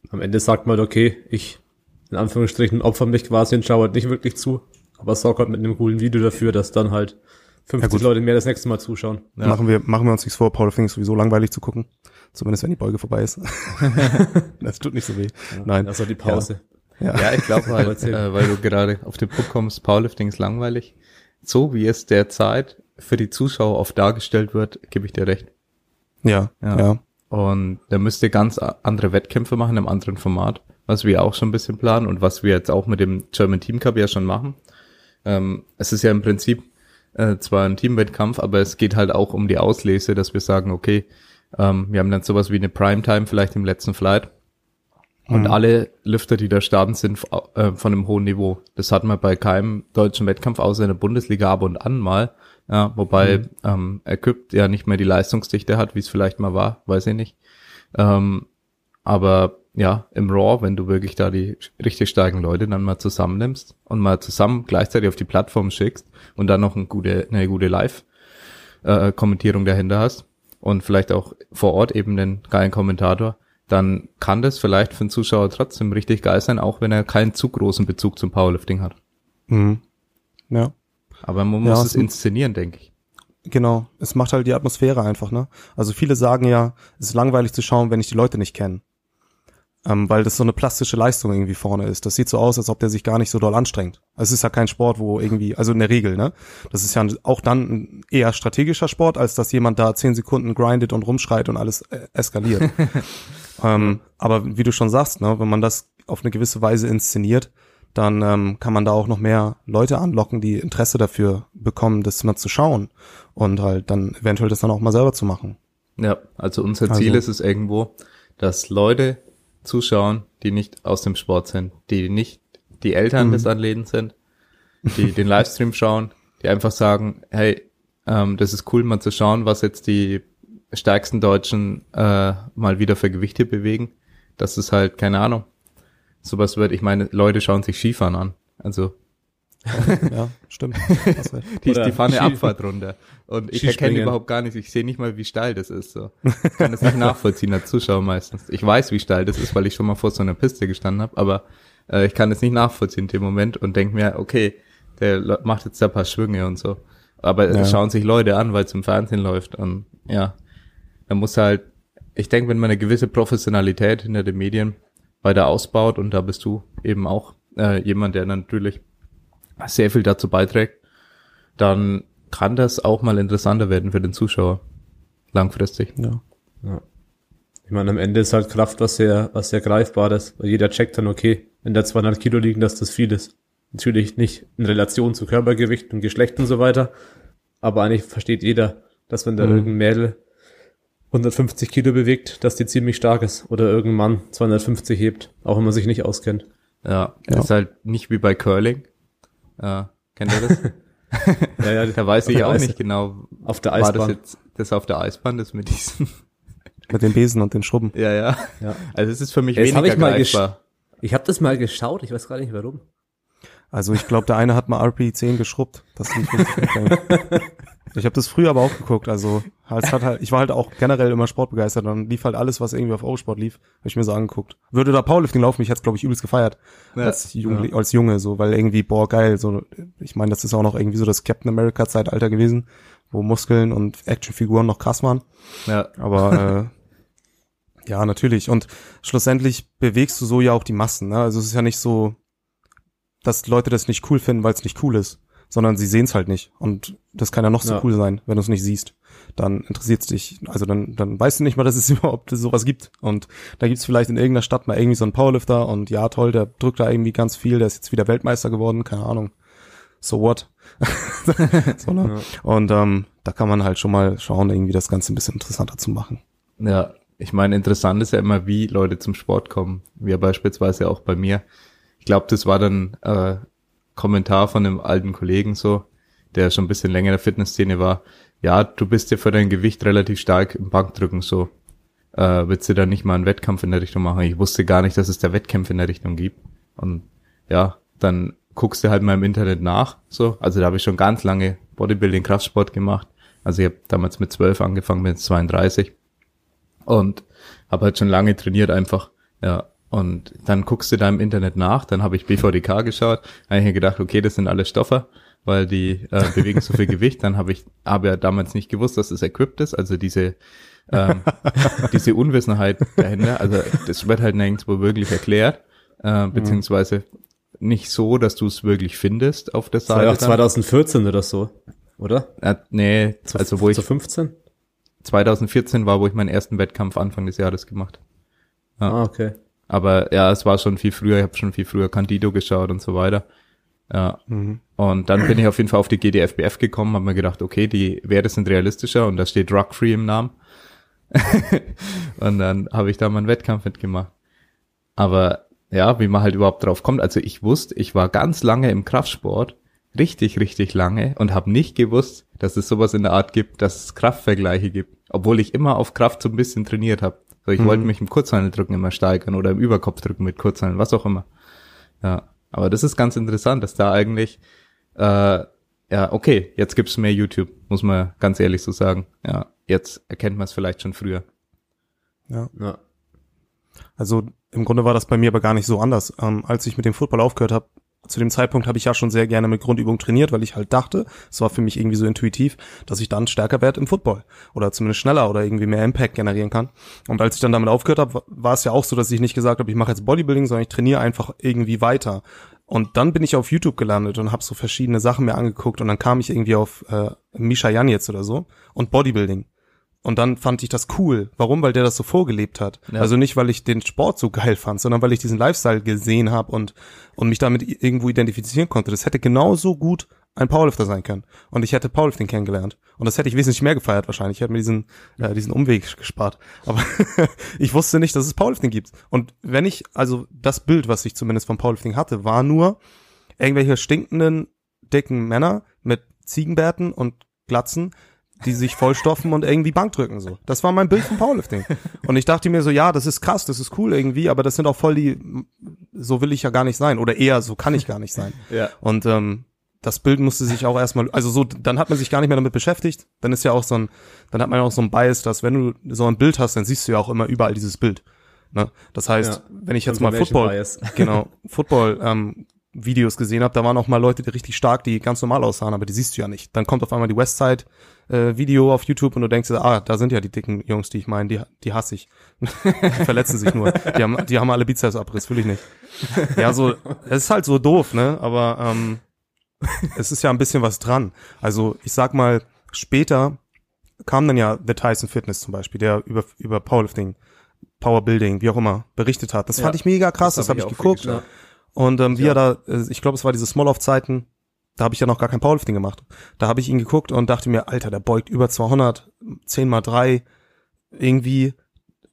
Am Ende sagt man, okay, ich in Anführungsstrichen opfer mich quasi und schaue halt nicht wirklich zu. Aber sorgt halt mit einem coolen Video dafür, dass dann halt 50 ja, Leute mehr das nächste Mal zuschauen. Ja. Machen wir, machen wir uns nichts vor, Powerlifting ist sowieso langweilig zu gucken. Zumindest wenn die Beuge vorbei ist. [laughs] das tut nicht so weh. Ja, Nein. Das war die Pause. Ja, ja ich glaube [laughs] halt, äh, weil du gerade auf den Punkt kommst, Powerlifting ist langweilig. So wie es derzeit für die Zuschauer oft dargestellt wird, gebe ich dir recht. Ja, ja. ja. Und da müsst ihr ganz andere Wettkämpfe machen im anderen Format, was wir auch schon ein bisschen planen und was wir jetzt auch mit dem German Team Cup ja schon machen. Ähm, es ist ja im Prinzip äh, zwar ein Teamwettkampf, aber es geht halt auch um die Auslese, dass wir sagen, okay, ähm, wir haben dann sowas wie eine Primetime vielleicht im letzten Flight und mhm. alle Lüfter, die da starten, sind äh, von einem hohen Niveau. Das hat man bei keinem deutschen Wettkampf außer in der Bundesliga ab und an mal. Ja, wobei mhm. ähm, Equipped ja nicht mehr die Leistungsdichte hat, wie es vielleicht mal war, weiß ich nicht. Ähm, aber ja, im Raw, wenn du wirklich da die richtig starken Leute dann mal zusammennimmst und mal zusammen gleichzeitig auf die Plattform schickst und dann noch eine gute, eine gute Live-Kommentierung äh, dahinter hast und vielleicht auch vor Ort eben den geilen Kommentator, dann kann das vielleicht für den Zuschauer trotzdem richtig geil sein, auch wenn er keinen zu großen Bezug zum Powerlifting hat. Mhm. Ja. Aber man muss Ja, es inszenieren, denke ich. Genau, es macht halt die Atmosphäre einfach, ne? Also viele sagen ja, es ist langweilig zu schauen, wenn ich die Leute nicht kenne. Ähm, weil das so eine plastische Leistung irgendwie vorne ist. Das sieht so aus, als ob der sich gar nicht so doll anstrengt. Es ist ja kein Sport, wo irgendwie, also in der Regel, ne? Das ist ja auch dann ein eher strategischer Sport, als dass jemand da zehn Sekunden grindet und rumschreit und alles äh, eskaliert. [laughs] ähm, aber wie du schon sagst, ne, wenn man das auf eine gewisse Weise inszeniert, dann ähm, kann man da auch noch mehr Leute anlocken, die Interesse dafür bekommen, das mal zu schauen und halt dann eventuell das dann auch mal selber zu machen. Ja, also unser Ziel Also- ist es irgendwo, dass Leute zuschauen, die nicht aus dem Sport sind, die nicht die Eltern Mhm. des Athleten sind, die den Livestream schauen, die einfach sagen, hey, ähm, das ist cool, mal zu schauen, was jetzt die stärksten Deutschen äh, mal wieder für Gewichte bewegen. Das ist halt, keine Ahnung, sowas wird, ich meine, Leute schauen sich Skifahren an. Also Ja, stimmt. [laughs] Die, Oder die fahren eine Ski- Abfahrt runter. Und ich erkenne überhaupt gar nicht, ich sehe nicht mal, wie steil das ist. So. Ich kann das nicht nachvollziehen als Zuschauer meistens. Ich weiß, wie steil das ist, weil ich schon mal vor so einer Piste gestanden habe, aber äh, ich kann es nicht nachvollziehen in dem Moment und denke mir, okay, der macht jetzt da ein paar Schwünge und so. Aber Ja. es schauen sich Leute an, weil es im Fernsehen läuft. Und ja, da muss halt, ich denke, wenn man eine gewisse Professionalität hinter den Medien weiter ausbaut, und da bist du eben auch äh, jemand, der natürlich sehr viel dazu beiträgt, dann kann das auch mal interessanter werden für den Zuschauer. Langfristig. Ja. Ja. Ich meine, am Ende ist halt Kraft was sehr, was sehr greifbares. Weil jeder checkt dann, okay, wenn da 200 Kilo liegen, dass das viel ist. Natürlich nicht in Relation zu Körpergewicht und Geschlecht und so weiter. Aber eigentlich versteht jeder, dass wenn da Mhm. irgendein Mädel 150 Kilo bewegt, dass die ziemlich stark ist. Oder irgendein Mann 250 hebt, auch wenn man sich nicht auskennt. Ja, Ja. ist halt nicht wie bei Curling. Äh, kennt ihr das? [laughs] Ja, ja, da weiß ich auch Eis- nicht genau. Auf der War das Eisbahn. jetzt das auf der Eisbahn, das mit diesen. [laughs] Mit den Besen und den Schrubben. ja, ja. Ja. Also es ist für mich hab weniger ich mal greifbar. Ich habe das mal geschaut, ich weiß gar nicht warum. Also ich glaube, der eine hat mal RP10 geschrubbt. Das lief [laughs] nicht. Ich habe das früher aber auch geguckt. Also es hat halt, ich war halt auch generell immer sportbegeistert. Dann lief halt alles, was irgendwie auf Eurosport lief, habe ich mir so angeguckt. Würde da Powerlifting laufen, ich hätte glaube ich übelst gefeiert Ja, als, Junge, als Junge, so weil irgendwie boah geil. So, ich meine, das ist auch noch irgendwie so das Captain America Zeitalter gewesen, wo Muskeln und Actionfiguren noch krass waren. Ja, Aber äh, ja, natürlich. Und schlussendlich bewegst du so ja auch die Massen. Ne? Also es ist ja nicht so, dass Leute das nicht cool finden, weil es nicht cool ist, sondern sie sehen es halt nicht. Und das kann ja noch so Ja. cool sein, wenn du es nicht siehst. Dann interessiert es dich, also dann, dann weißt du nicht mal, dass es [laughs] überhaupt sowas gibt. Und da gibt's vielleicht in irgendeiner Stadt mal irgendwie so einen Powerlifter und ja, toll, der drückt da irgendwie ganz viel, der ist jetzt wieder Weltmeister geworden, keine Ahnung. So what? [laughs] so, ne? Ja. Und ähm, da kann man halt schon mal schauen, irgendwie das Ganze ein bisschen interessanter zu machen. Ja, ich meine, interessant ist ja immer, wie Leute zum Sport kommen. Wie beispielsweise auch bei mir. Ich glaube, das war dann äh, Kommentar von einem alten Kollegen so, der schon ein bisschen länger in der Fitnessszene war. Ja, du bist ja für dein Gewicht relativ stark im Bankdrücken so. Äh, willst du da nicht mal einen Wettkampf in der Richtung machen? Ich wusste gar nicht, dass es da Wettkämpfe in der Richtung gibt. Und ja, dann guckst du halt mal im Internet nach. So, also da habe ich schon ganz lange Bodybuilding, Kraftsport gemacht. Also ich habe damals mit 12 angefangen, bin jetzt 32 und habe halt schon lange trainiert einfach. Ja, und dann guckst du da im Internet nach, dann habe ich BVDK geschaut, habe ich mir gedacht, okay, das sind alle Stoffer, weil die äh, [laughs] bewegen so viel Gewicht. Dann habe ich aber ja damals nicht gewusst, dass das equipped ist, also diese ähm, [laughs] diese Unwissenheit dahinter. Also das wird halt nirgendwo wirklich erklärt, äh, beziehungsweise nicht so, dass du es wirklich findest auf der Das war ja Seite. auch dann. 2014 oder so, oder? Äh, nee, also wo ich Zu 15? 2014 war, wo ich meinen ersten Wettkampf Anfang des Jahres gemacht. Ja. Ah, okay. Aber ja, es war schon viel früher, ich habe schon viel früher Candido geschaut und so weiter. Ja. Und dann bin ich auf jeden Fall auf die GDFBF gekommen, habe mir gedacht, okay, die Werte sind realistischer und da steht Drug-Free im Namen. [laughs] und dann habe ich da mal einen Wettkampf mitgemacht. Aber ja, wie man halt überhaupt drauf kommt. Also ich wusste, ich war ganz lange im Kraftsport, richtig, richtig lange und habe nicht gewusst, dass es sowas in der Art gibt, dass es Kraftvergleiche gibt. Obwohl ich immer auf Kraft so ein bisschen trainiert habe. So, ich Mhm. wollte mich im Kurzhandeldrücken immer steigern oder im Überkopfdrücken mit Kurzhandeln, was auch immer. Ja, aber das ist ganz interessant, dass da eigentlich, äh, ja, okay, jetzt gibt's mehr YouTube, muss man ganz ehrlich so sagen. Ja, jetzt erkennt man es vielleicht schon früher. Ja. Ja. Also im Grunde war das bei mir aber gar nicht so anders. Ähm, als ich mit dem Football aufgehört habe, zu dem Zeitpunkt habe ich ja schon sehr gerne mit Grundübung trainiert, weil ich halt dachte, es war für mich irgendwie so intuitiv, dass ich dann stärker werde im Football oder zumindest schneller oder irgendwie mehr Impact generieren kann. Und als ich dann damit aufgehört habe, war es ja auch so, dass ich nicht gesagt habe, ich mache jetzt Bodybuilding, sondern ich trainiere einfach irgendwie weiter. Und dann bin ich auf YouTube gelandet und habe so verschiedene Sachen mir angeguckt und dann kam ich irgendwie auf äh, Misha Jan jetzt oder so und Bodybuilding. Und dann fand ich das cool. Warum? Weil der das so vorgelebt hat. Ja. Also nicht, weil ich den Sport so [laughs] geil fand, sondern weil ich diesen Lifestyle gesehen habe und, und mich damit irgendwo identifizieren konnte. Das hätte genauso gut ein Powerlifter sein können. Und ich hätte Powerlifting kennengelernt. Und das hätte ich wesentlich mehr gefeiert wahrscheinlich. Ich hätte mir diesen, äh, diesen Umweg gespart. Aber [laughs] ich wusste nicht, dass es Powerlifting gibt. Und wenn ich, also das Bild, was ich zumindest vom Powerlifting hatte, war nur irgendwelche stinkenden, dicken Männer mit Ziegenbärten und Glatzen, die sich vollstoffen und irgendwie Bank drücken so. Das war mein Bild von Powerlifting. Und ich dachte mir so, ja, das ist krass, das ist cool irgendwie, aber das sind auch voll die, so will ich ja gar nicht sein oder eher so kann ich gar nicht sein. Ja. Und ähm, das Bild musste sich auch erstmal, also so, dann hat man sich gar nicht mehr damit beschäftigt. Dann ist ja auch so ein, dann hat man ja auch so ein Bias, dass wenn du so ein Bild hast, dann siehst du ja auch immer überall dieses Bild. Ne? Das heißt, ja. wenn ich jetzt mal Football, genau, Football ähm, Videos gesehen habe, da waren auch mal Leute, die richtig stark, die ganz normal aussahen, aber die siehst du ja nicht. Dann kommt auf einmal die Westside äh, Video auf YouTube und du denkst, ah, da sind ja die dicken Jungs, die ich meine, die, die hasse ich. die [laughs] verletzen sich nur. Die haben, die haben alle Bizepsabriss, will ich nicht. Ja, so, es ist halt so doof, ne? Aber ähm, es ist ja ein bisschen was dran. Also ich sag mal, später kam dann ja The Tyson Fitness zum Beispiel, der über, über Powerlifting, Powerbuilding, wie auch immer, berichtet hat. Das ja, fand ich mega krass, das, das habe hab ich, geguckt. Und ähm, wie ja. er da, äh, ich glaube, es war diese Small-Off-Zeiten, da habe ich ja noch gar kein Powerlifting gemacht. Da habe ich ihn geguckt und dachte mir, Alter, der beugt über 200, 10 mal 3, irgendwie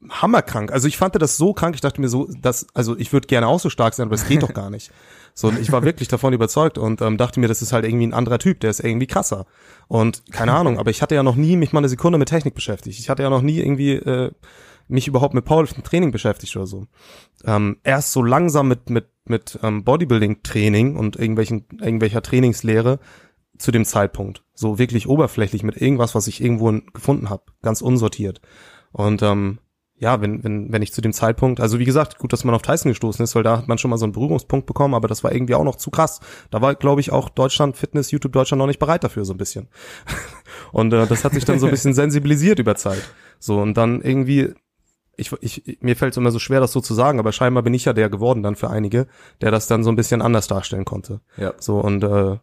hammerkrank. Also ich fand das so krank, ich dachte mir so, dass, also ich würde gerne auch so stark sein, aber es geht doch gar nicht. So, und ich war wirklich davon überzeugt und ähm, dachte mir, das ist halt irgendwie ein anderer Typ, der ist irgendwie krasser. Und keine Ahnung, aber ich hatte ja noch nie mich mal eine Sekunde mit Technik beschäftigt. Ich hatte ja noch nie irgendwie äh, mich überhaupt mit Powerlifting Training beschäftigt oder so. Ähm, erst so langsam mit mit mit ähm, Bodybuilding Training und irgendwelchen irgendwelcher Trainingslehre zu dem Zeitpunkt. So wirklich oberflächlich mit irgendwas, was ich irgendwo gefunden habe, ganz unsortiert. Und ähm, ja, wenn, wenn, wenn ich zu dem Zeitpunkt, also wie gesagt, gut, dass man auf Tyson gestoßen ist, weil da hat man schon mal so einen Berührungspunkt bekommen, aber das war irgendwie auch noch zu krass. Da war, glaube ich, auch Deutschland, Fitness, YouTube Deutschland noch nicht bereit dafür, so ein bisschen. [laughs] und äh, das hat sich dann so ein bisschen [laughs] sensibilisiert über Zeit. So, und dann irgendwie ich, ich, mir fällt es immer so schwer, das so zu sagen, aber scheinbar bin ich ja der geworden dann für einige, der das dann so ein bisschen anders darstellen konnte. Ja. So und äh,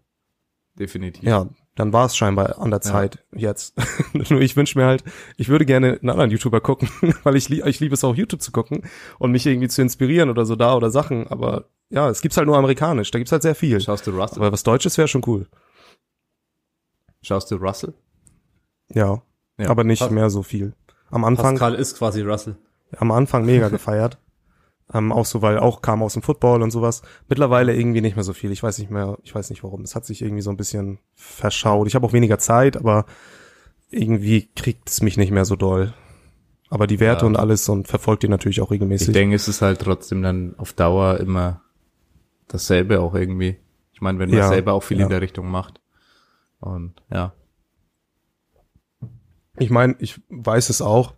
definitiv. Ja, dann war es scheinbar an der Zeit ja. jetzt. [laughs] Nur ich wünsche mir halt, ich würde gerne einen anderen YouTuber gucken, [laughs] weil ich, ich liebe es auch YouTube zu gucken und mich irgendwie zu inspirieren oder so da oder Sachen, aber ja, es gibt's halt nur amerikanisch, da gibt's halt sehr viel. Schaust du Russell? Aber was Deutsches wäre schon cool. Schaust du Russell? Ja, ja. aber nicht Pas mehr so viel. Am Anfang. Pascal ist quasi Russell am Anfang mega gefeiert. [laughs] Ähm, auch so, weil auch kam aus dem Football und sowas. Mittlerweile irgendwie nicht mehr so viel. Ich weiß nicht mehr, ich weiß nicht warum. Es hat sich irgendwie so ein bisschen verschaut. Ich habe auch weniger Zeit, aber irgendwie kriegt es mich nicht mehr so doll. Aber die Werte ja. und alles und verfolgt die natürlich auch regelmäßig. Ich denke, es ist halt trotzdem dann auf Dauer immer dasselbe auch irgendwie. Ich meine, wenn man ja, selber auch viel ja. in der Richtung macht. Und ja. Ich meine, ich weiß es auch.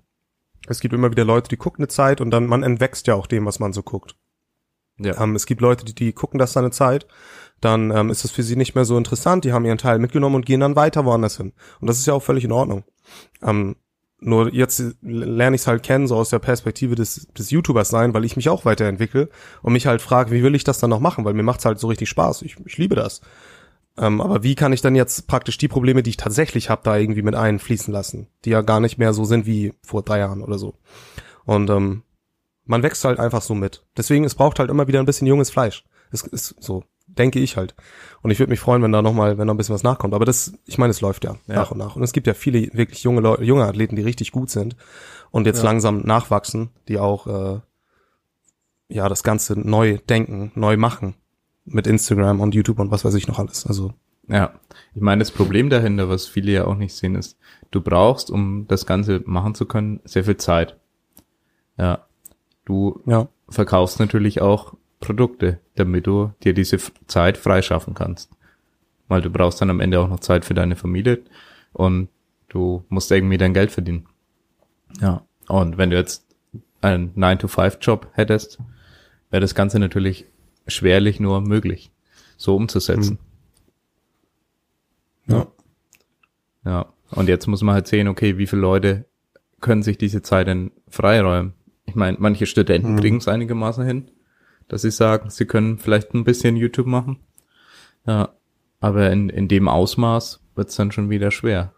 Es gibt immer wieder Leute, die gucken eine Zeit und dann, man entwächst ja auch dem, was man so guckt. Ja. Ähm, es gibt Leute, die, die gucken das dann eine Zeit, dann ähm, ist es für sie nicht mehr so interessant, die haben ihren Teil mitgenommen und gehen dann weiter woanders hin. Und das ist ja auch völlig in Ordnung. Ähm, nur jetzt lerne ich es halt kennen, so aus der Perspektive des, des YouTubers sein, weil ich mich auch weiterentwickle und mich halt frage, wie will ich das dann noch machen, weil mir macht's halt so richtig Spaß. Ich, ich liebe das. Ähm, aber wie kann ich dann jetzt praktisch die Probleme, die ich tatsächlich habe, da irgendwie mit einfließen lassen, die ja gar nicht mehr so sind wie vor drei Jahren oder so. Und ähm, man wächst halt einfach so mit. Deswegen, es braucht halt immer wieder ein bisschen junges Fleisch. Es ist so, denke ich halt. Und ich würde mich freuen, wenn da nochmal, wenn da ein bisschen was nachkommt. Aber das, ich meine, es läuft ja, ja, nach und nach. Und es gibt ja viele wirklich junge Leute, junge Athleten, die richtig gut sind und jetzt ja. langsam nachwachsen, die auch äh, ja das Ganze neu denken, neu machen mit Instagram und YouTube und was weiß ich noch alles. Also ja, ich meine, das Problem dahinter, was viele ja auch nicht sehen, ist, du brauchst, um das Ganze machen zu können, sehr viel Zeit. Ja, du ja. verkaufst natürlich auch Produkte, damit du dir diese Zeit freischaffen kannst. Weil du brauchst dann am Ende auch noch Zeit für deine Familie und du musst irgendwie dein Geld verdienen. Ja, und wenn du jetzt einen 9-to-5-Job hättest, wäre das Ganze natürlich schwerlich nur möglich, so umzusetzen. Mhm. Ja. Ja. Und jetzt muss man halt sehen, okay, wie viele Leute können sich diese Zeit denn freiräumen? Ich meine, manche Studenten mhm. kriegen es einigermaßen hin, dass sie sagen, sie können vielleicht ein bisschen YouTube machen. Ja. Aber in, in dem Ausmaß wird es dann schon wieder schwer.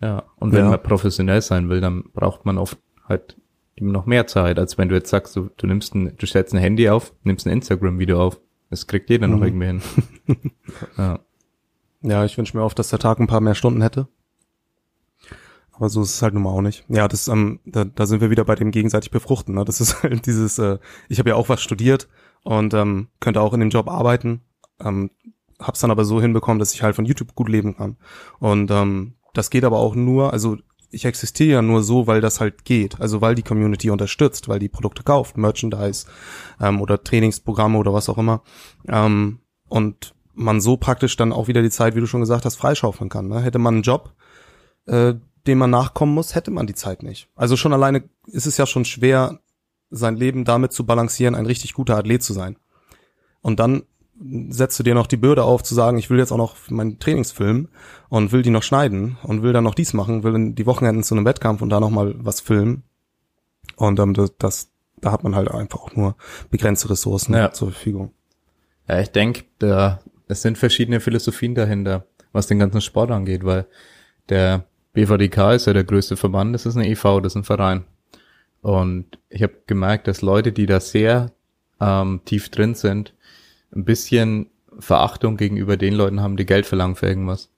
Ja. Und wenn ja. man professionell sein will, dann braucht man oft halt eben noch mehr Zeit, als wenn du jetzt sagst, du, du nimmst ein, du stellst ein Handy auf, nimmst ein Instagram-Video auf. Das kriegt jeder mhm. noch irgendwie hin. [laughs] ja. ja, ich wünsche mir oft, dass der Tag ein paar mehr Stunden hätte. Aber so ist es halt nun mal auch nicht. Ja, das, ähm, da, da sind wir wieder bei dem gegenseitig befruchten. Ne? Das ist [laughs] halt dieses, äh, ich habe ja auch was studiert und ähm, könnte auch in dem Job arbeiten. Ähm, hab's dann aber so hinbekommen, dass ich halt von YouTube gut leben kann. Und ähm, das geht aber auch nur, also ich existiere ja nur so, weil das halt geht. Also weil die Community unterstützt, weil die Produkte kauft, Merchandise ähm, oder Trainingsprogramme oder was auch immer. Ähm, und man so praktisch dann auch wieder die Zeit, wie du schon gesagt hast, freischaufeln kann. Ne? Hätte man einen Job, äh, dem man nachkommen muss, hätte man die Zeit nicht. Also schon alleine ist es ja schon schwer, sein Leben damit zu balancieren, ein richtig guter Athlet zu sein. Und dann setzt du dir noch die Bürde auf zu sagen, ich will jetzt auch noch meinen Trainingsfilm und will die noch schneiden und will dann noch dies machen, will in die Wochenenden zu einem Wettkampf und da noch mal was filmen. Und ähm, das, das, da hat man halt einfach auch nur begrenzte Ressourcen ja. zur Verfügung. Ja, ich denke, da es sind verschiedene Philosophien dahinter, was den ganzen Sport angeht, weil der BVDK ist ja der größte Verband, das ist eine EV, das ist ein Verein. Und ich habe gemerkt, dass Leute, die da sehr ähm, tief drin sind, ein bisschen Verachtung gegenüber den Leuten haben, die Geld verlangen für irgendwas.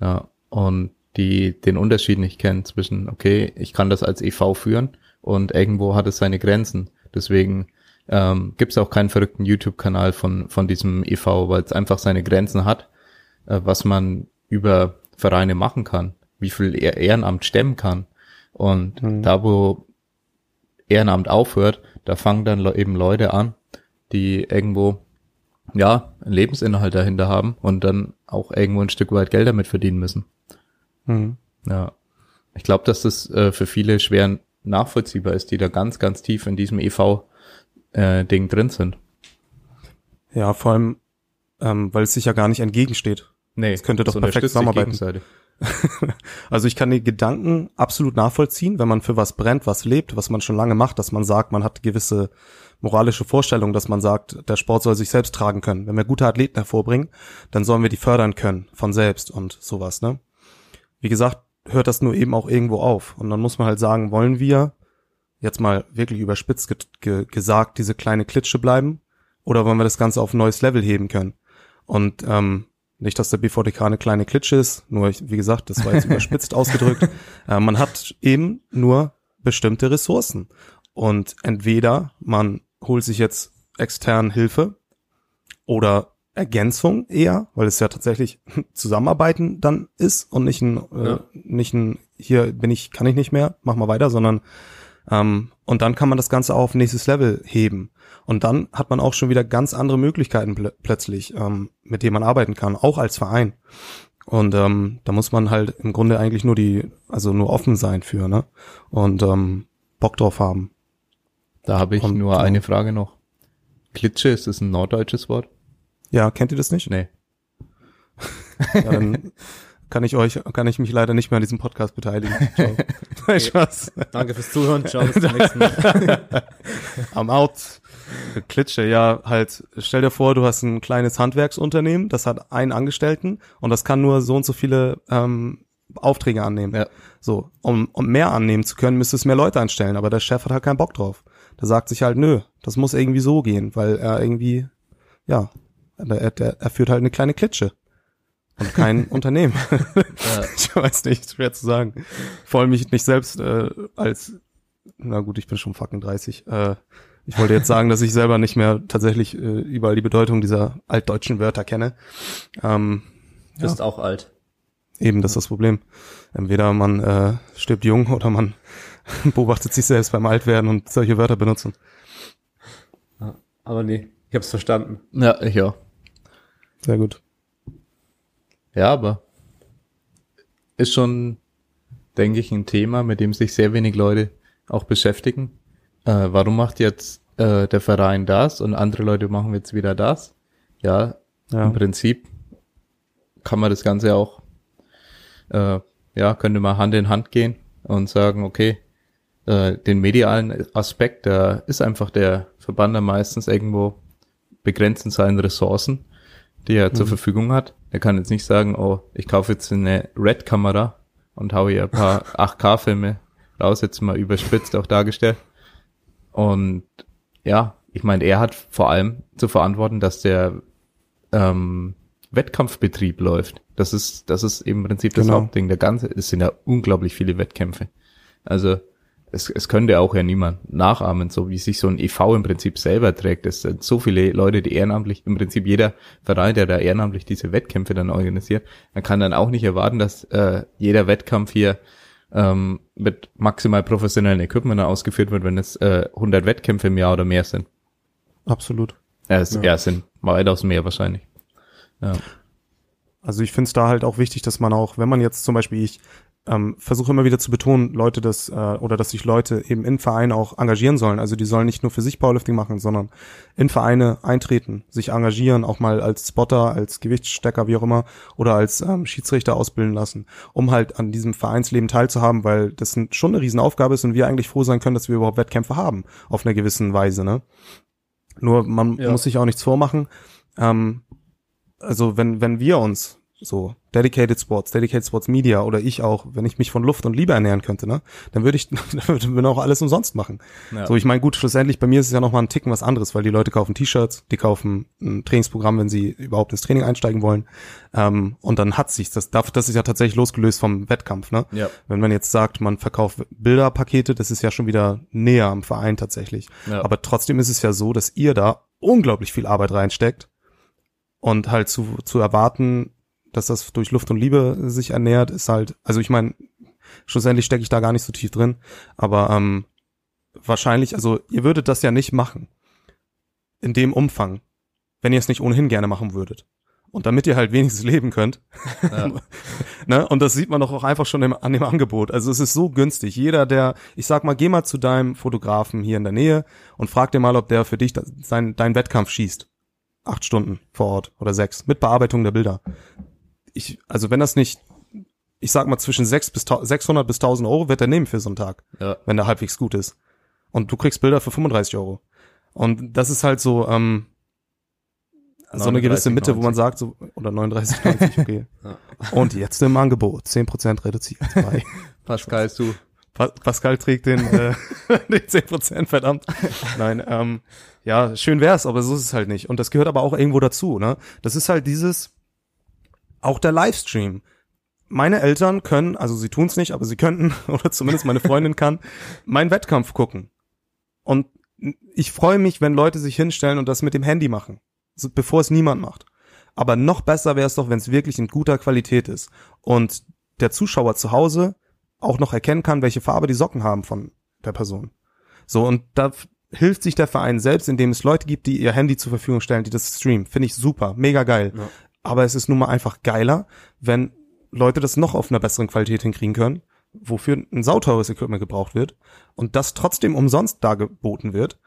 Ja, und die den Unterschied nicht kennen zwischen, okay, ich kann das als EV führen und irgendwo hat es seine Grenzen. Deswegen ähm, gibt es auch keinen verrückten YouTube-Kanal von, von diesem EV, weil es einfach seine Grenzen hat, äh, was man über Vereine machen kann, wie viel Ehrenamt stemmen kann. Und mhm. da, wo Ehrenamt aufhört, da fangen dann eben Leute an, die irgendwo ja, einen Lebensinhalt dahinter haben und dann auch irgendwo ein Stück weit Geld damit verdienen müssen. Mhm. Ja. Ich glaube, dass das äh, für viele schwer nachvollziehbar ist, die da ganz, ganz tief in diesem EV-Ding äh, drin sind. Ja, vor allem, ähm, weil es sich ja gar nicht entgegensteht. Nee, es könnte doch perfekt zusammenarbeiten. [laughs] also ich kann die Gedanken absolut nachvollziehen, wenn man für was brennt, was lebt, was man schon lange macht, dass man sagt, man hat gewisse moralische Vorstellung, dass man sagt, der Sport soll sich selbst tragen können. Wenn wir gute Athleten hervorbringen, dann sollen wir die fördern können von selbst und sowas, ne? Wie gesagt, hört das nur eben auch irgendwo auf. Und dann muss man halt sagen, wollen wir jetzt mal wirklich überspitzt ge ge gesagt diese kleine Klitsche bleiben? Oder wollen wir das Ganze auf ein neues Level heben können? Und ähm, nicht, dass der BVDK eine kleine Klitsche ist, nur, wie gesagt, das war jetzt [laughs] überspitzt ausgedrückt. Äh, man hat eben nur bestimmte Ressourcen. Und entweder man holt sich jetzt extern Hilfe oder Ergänzung eher, weil es ja tatsächlich [laughs] Zusammenarbeiten dann ist und nicht ein, äh, ja. äh, nicht ein, hier bin ich, kann ich nicht mehr, mach mal weiter, sondern ähm, und dann kann man das Ganze auf nächstes Level heben. Und dann hat man auch schon wieder ganz andere Möglichkeiten pl plötzlich, ähm, mit denen man arbeiten kann, auch als Verein. Und ähm, da muss man halt im Grunde eigentlich nur die, also nur offen sein für, ne? Und ähm, Bock drauf haben. Da habe ich und, nur eine Frage noch. Klitsche, ist das ein norddeutsches Wort? Ja, kennt ihr das nicht? Nee. [laughs] ja, dann kann ich euch, kann ich mich leider nicht mehr an diesem Podcast beteiligen. Ciao. [laughs] [laughs] Okay. Spaß. Danke fürs Zuhören. Ciao, bis zum nächsten Mal. I'm out. Klitsche, ja, halt, stell dir vor, du hast ein kleines Handwerksunternehmen, das hat einen Angestellten und das kann nur so und so viele ähm, Aufträge annehmen. Ja. So, um, um mehr annehmen zu können, müsstest du mehr Leute einstellen, aber der Chef hat halt keinen Bock drauf. Der sagt sich halt, nö, das muss irgendwie so gehen, weil er irgendwie, ja, er, er, er führt halt eine kleine Klitsche und kein [laughs] Unternehmen. Ja. [laughs] Ich weiß nicht, schwer zu sagen. Vor allem mich nicht selbst äh, als, na gut, ich bin schon fucking 30. Äh, ich wollte jetzt sagen, dass ich selber nicht mehr tatsächlich äh, überall die Bedeutung dieser altdeutschen Wörter kenne. Ähm, du bist ja. auch alt. Eben, das ist das Problem. Entweder man äh, stirbt jung oder man [laughs] beobachtet sich selbst beim Altwerden und solche Wörter benutzen. Aber nee, ich hab's verstanden. Ja, ich auch. Sehr gut. Ja, aber ist schon, denke ich, ein Thema, mit dem sich sehr wenig Leute auch beschäftigen. äh, warum macht jetzt äh, der Verein das und andere Leute machen jetzt wieder das? Ja, ja. im Prinzip kann man das Ganze auch, äh, ja, könnte man Hand in Hand gehen und sagen, okay, äh, den medialen Aspekt, da ist einfach der Verband dann meistens irgendwo begrenzt in seinen Ressourcen, die er mhm. zur Verfügung hat. Er kann jetzt nicht sagen, oh, ich kaufe jetzt eine Red-Kamera und haue hier ein paar [laughs] 8K-Filme raus, jetzt mal überspitzt auch dargestellt. Und ja, ich meine, er hat vor allem zu verantworten, dass der ähm, Wettkampfbetrieb läuft. Das ist, das ist im Prinzip das genau. Hauptding. Der ganze, es sind ja unglaublich viele Wettkämpfe. Also es, es könnte auch ja niemand nachahmen, so wie sich so ein EV im Prinzip selber trägt. Es sind so viele Leute, die ehrenamtlich, im Prinzip jeder Verein, der da ehrenamtlich diese Wettkämpfe dann organisiert, man kann dann auch nicht erwarten, dass äh, jeder Wettkampf hier ähm, mit maximal professionellen Equipment ausgeführt wird, wenn es äh, 100 Wettkämpfe im Jahr oder mehr sind. Absolut. Ja, es, ja. ja, es sind weitaus mehr wahrscheinlich. Ja. Also ich finde es da halt auch wichtig, dass man auch, wenn man jetzt zum Beispiel ich ähm, versuche immer wieder zu betonen, Leute das äh, oder dass sich Leute eben in Vereine auch engagieren sollen. Also die sollen nicht nur für sich Powerlifting machen, sondern in Vereine eintreten, sich engagieren, auch mal als Spotter, als Gewichtsstecker, wie auch immer, oder als ähm, Schiedsrichter ausbilden lassen, um halt an diesem Vereinsleben teilzuhaben, weil das schon eine Riesenaufgabe ist und wir eigentlich froh sein können, dass wir überhaupt Wettkämpfe haben, auf einer gewissen Weise. Ne? Nur man ja. muss sich auch nichts vormachen. Ähm, also wenn, wenn wir uns so Dedicated Sports, Dedicated Sports Media oder ich auch, wenn ich mich von Luft und Liebe ernähren könnte, ne, dann würde ich, [laughs] dann würde ich auch alles umsonst machen. Ja. So, ich meine, gut, schlussendlich bei mir ist es ja noch mal ein Ticken was anderes, weil die Leute kaufen T-Shirts, die kaufen ein Trainingsprogramm, wenn sie überhaupt ins Training einsteigen wollen, ähm, und dann hat sich das, das ist ja tatsächlich losgelöst vom Wettkampf, ne? Ja. Wenn man jetzt sagt, man verkauft Bilderpakete, das ist ja schon wieder näher am Verein tatsächlich. Ja. Aber trotzdem ist es ja so, dass ihr da unglaublich viel Arbeit reinsteckt und halt zu, zu erwarten, dass das durch Luft und Liebe sich ernährt, ist halt, also ich meine, schlussendlich stecke ich da gar nicht so tief drin, aber ähm, wahrscheinlich, also ihr würdet das ja nicht machen. In dem Umfang, wenn ihr es nicht ohnehin gerne machen würdet. Und damit ihr halt wenigstens leben könnt. Ja. [laughs] ne? Und das sieht man doch auch einfach schon im, an dem Angebot. Also es ist so günstig. Jeder, der, ich sag mal, geh mal zu deinem Fotografen hier in der Nähe und frag dir mal, ob der für dich sein, deinen Wettkampf schießt. Acht Stunden vor Ort oder sechs. Mit Bearbeitung der Bilder ich, also wenn das nicht, ich sag mal zwischen 6 bis 600 bis 1000 Euro wird er nehmen für so einen Tag, ja. wenn der halbwegs gut ist. Und du kriegst Bilder für 35 Euro. Und das ist halt so, ähm, so eine gewisse Mitte, 90. wo man sagt, so, oder 39, 90, okay. [laughs] ja. Und jetzt im Angebot, 10% reduziert [laughs] bei. Pascal, du. Pascal trägt den, äh, [laughs] den 10%, verdammt. Nein, ähm, ja, schön wär's, aber so ist es halt nicht. Und das gehört aber auch irgendwo dazu, ne? Das ist halt dieses, auch der Livestream. Meine Eltern können, also sie tun es nicht, aber sie könnten, [laughs] oder zumindest meine Freundin kann, meinen Wettkampf gucken. Und ich freue mich, wenn Leute sich hinstellen und das mit dem Handy machen, bevor es niemand macht. Aber noch besser wäre es doch, wenn es wirklich in guter Qualität ist und der Zuschauer zu Hause auch noch erkennen kann, welche Farbe die Socken haben von der Person. So, und da hilft sich der Verein selbst, indem es Leute gibt, die ihr Handy zur Verfügung stellen, die das streamen. Finde ich super, mega geil. Ja aber es ist nun mal einfach geiler, wenn Leute das noch auf einer besseren Qualität hinkriegen können, wofür ein sauteures Equipment gebraucht wird und das trotzdem umsonst dargeboten wird.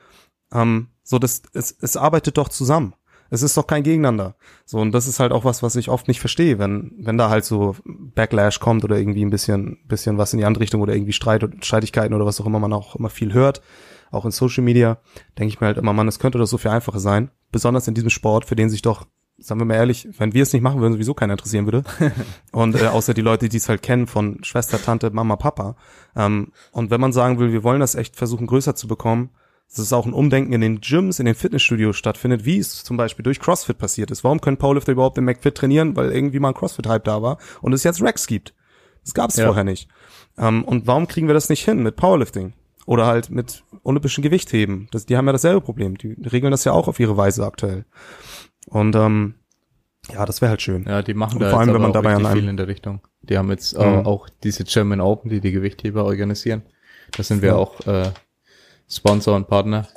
Ähm, so, das, es, es arbeitet doch zusammen. Es ist doch kein Gegeneinander. So, und das ist halt auch was, was ich oft nicht verstehe, wenn, wenn da halt so Backlash kommt oder irgendwie ein bisschen, bisschen was in die andere Richtung oder irgendwie Streit und Streitigkeiten oder was auch immer man auch immer viel hört, auch in Social Media, denke ich mir halt immer, man, es könnte doch so viel einfacher sein. Besonders in diesem Sport, für den sich doch sagen wir mal ehrlich, wenn wir es nicht machen würden, sowieso keiner interessieren würde. [laughs] und äh, außer die Leute, die es halt kennen von Schwester, Tante, Mama, Papa. Ähm, und wenn man sagen will, wir wollen das echt versuchen größer zu bekommen, dass es auch ein Umdenken in den Gyms, in den Fitnessstudios stattfindet, wie es zum Beispiel durch CrossFit passiert ist. Warum können Powerlifter überhaupt im McFit trainieren? Weil irgendwie mal ein CrossFit-Hype da war und es jetzt Rex gibt. Das gab es ja. vorher nicht. Ähm, und warum kriegen wir das nicht hin mit Powerlifting? Oder halt mit olympischen Gewichtheben. Das, die haben ja dasselbe Problem. Die regeln das ja auch auf ihre Weise aktuell. Und ähm, ja, das wäre halt schön. Ja, die machen und da vor allem, wenn man dabei an viel in der Richtung. Die haben jetzt mhm. äh, auch diese German Open, die die Gewichtheber organisieren. Da sind wir ja. auch äh, Sponsor und Partner.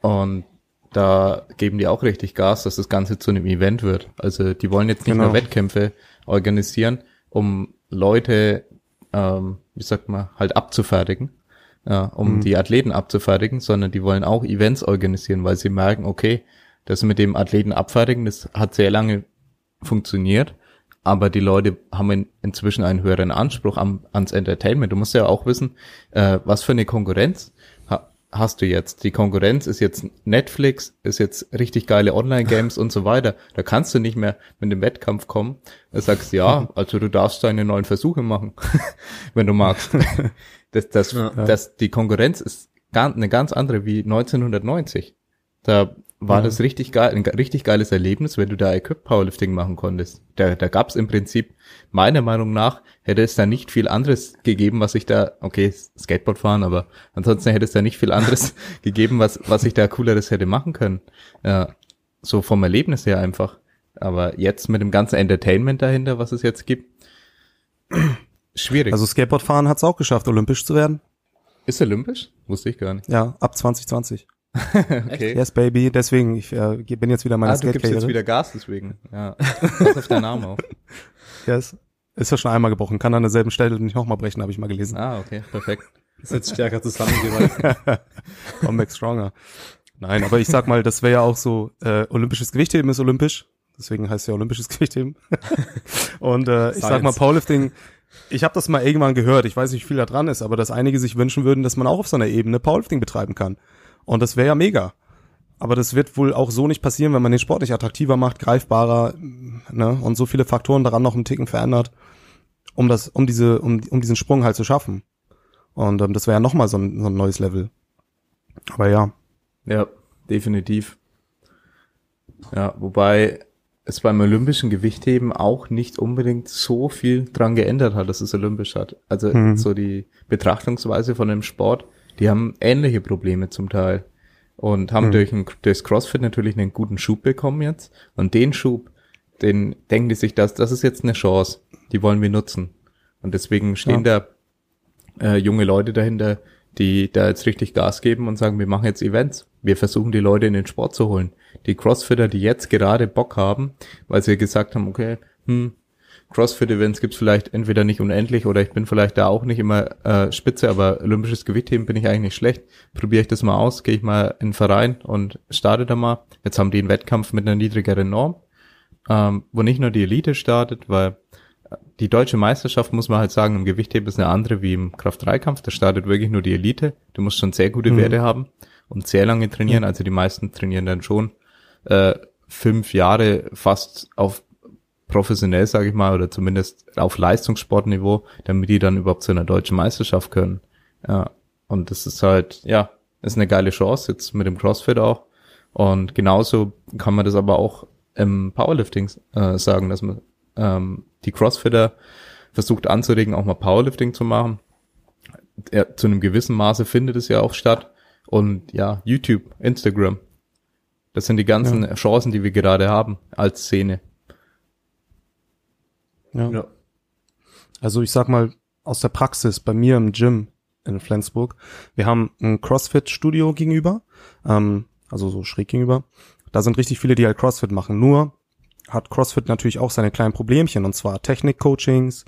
Und da geben die auch richtig Gas, dass das Ganze zu einem Event wird. Also die wollen jetzt nicht genau. nur Wettkämpfe organisieren, um Leute, ähm, wie sagt man, halt abzufertigen, ja, um mhm. die Athleten abzufertigen, sondern die wollen auch Events organisieren, weil sie merken, okay, das mit dem Athleten abfertigen, das hat sehr lange funktioniert, aber die Leute haben in, inzwischen einen höheren Anspruch am, ans Entertainment. Du musst ja auch wissen, äh, was für eine Konkurrenz ha, hast du jetzt. Die Konkurrenz ist jetzt Netflix, ist jetzt richtig geile Online-Games und so weiter. Da kannst du nicht mehr mit dem Wettkampf kommen. Da sagst ja, [laughs] also du darfst deine neuen Versuche machen, [laughs] wenn du magst. Das, das, ja. das, die Konkurrenz ist eine ganz andere wie 1990. Da war ja. das richtig geil, ein richtig geiles Erlebnis, wenn du da Equip Powerlifting machen konntest. Da, da gab es im Prinzip, meiner Meinung nach, hätte es da nicht viel anderes gegeben, was ich da, okay, Skateboard fahren, aber ansonsten hätte es da nicht viel anderes [laughs] gegeben, was, was ich da cooleres hätte machen können. Ja, so vom Erlebnis her einfach. Aber jetzt mit dem ganzen Entertainment dahinter, was es jetzt gibt, [clears throat] schwierig. Also Skateboardfahren hat es auch geschafft, olympisch zu werden. Ist olympisch? Wusste ich gar nicht. Ja, ab 2020. [laughs] okay. Yes, baby. Deswegen, ich äh, bin jetzt wieder meine ah, du gibst jetzt wieder Gas, deswegen. Ja. [laughs] Pass auf deinen Arm auf. Yes. Ist ja schon einmal gebrochen. Kann an derselben Stelle nicht nochmal brechen, habe ich mal gelesen. Ah, okay. Perfekt. [laughs] Ist jetzt stärker zusammengewachsen. Come back stronger. Nein, aber ich sag mal, das wäre ja auch so, äh, olympisches Gewichtheben ist olympisch. Deswegen heißt es ja olympisches Gewichtheben. Und äh, ich sag mal, Powerlifting, ich habe das mal irgendwann gehört, ich weiß nicht, wie viel da dran ist, aber dass einige sich wünschen würden, dass man auch auf so einer Ebene Powerlifting betreiben kann. Und das wäre ja mega. Aber das wird wohl auch so nicht passieren, wenn man den Sport nicht attraktiver macht, greifbarer, ne, und so viele Faktoren daran noch einen Ticken verändert, um das, um diese, um, um diesen Sprung halt zu schaffen. Und ähm, das wäre ja nochmal so ein, so ein neues Level. Aber ja. Ja, definitiv. Ja, wobei es beim olympischen Gewichtheben auch nicht unbedingt so viel dran geändert hat, dass es olympisch hat. Also mhm. so die Betrachtungsweise von dem Sport die haben ähnliche Probleme zum Teil und haben mhm. durch ein, das CrossFit natürlich einen guten Schub bekommen jetzt. Und den Schub, den denken die sich, dass das ist jetzt eine Chance, die wollen wir nutzen. Und deswegen stehen ja. da äh, junge Leute dahinter, die da jetzt richtig Gas geben und sagen, wir machen jetzt Events. Wir versuchen die Leute in den Sport zu holen. Die Crossfitter, die jetzt gerade Bock haben, weil sie gesagt haben, okay, hm, CrossFit-Events gibt's vielleicht entweder nicht unendlich oder ich bin vielleicht da auch nicht immer äh, spitze, aber olympisches Gewichtheben bin ich eigentlich nicht schlecht. Probiere ich das mal aus, gehe ich mal in den Verein und starte da mal. Jetzt haben die einen Wettkampf mit einer niedrigeren Norm, ähm, wo nicht nur die Elite startet, weil äh, die deutsche Meisterschaft, muss man halt sagen, im Gewichtheben ist eine andere wie im Kraft-3-Kampf. Da startet wirklich nur die Elite. Du musst schon sehr gute mhm. Werte haben und sehr lange trainieren. Also die meisten trainieren dann schon äh, fünf Jahre fast auf professionell, sage ich mal, oder zumindest auf Leistungssportniveau, damit die dann überhaupt zu einer deutschen Meisterschaft können. Ja, und das ist halt, ja, ist eine geile Chance jetzt mit dem CrossFit auch. Und genauso kann man das aber auch im Powerlifting äh, sagen, dass man ähm, die Crossfitter versucht anzuregen, auch mal Powerlifting zu machen. Ja, zu einem gewissen Maße findet es ja auch statt. Und ja, YouTube, Instagram. Das sind die ganzen ja. Chancen, die wir gerade haben als Szene. Ja. ja. Also ich sag mal, aus der Praxis bei mir im Gym in Flensburg, wir haben ein CrossFit-Studio gegenüber, ähm, also so schräg gegenüber. Da sind richtig viele, die halt CrossFit machen. Nur hat CrossFit natürlich auch seine kleinen Problemchen, und zwar Technik-Coachings,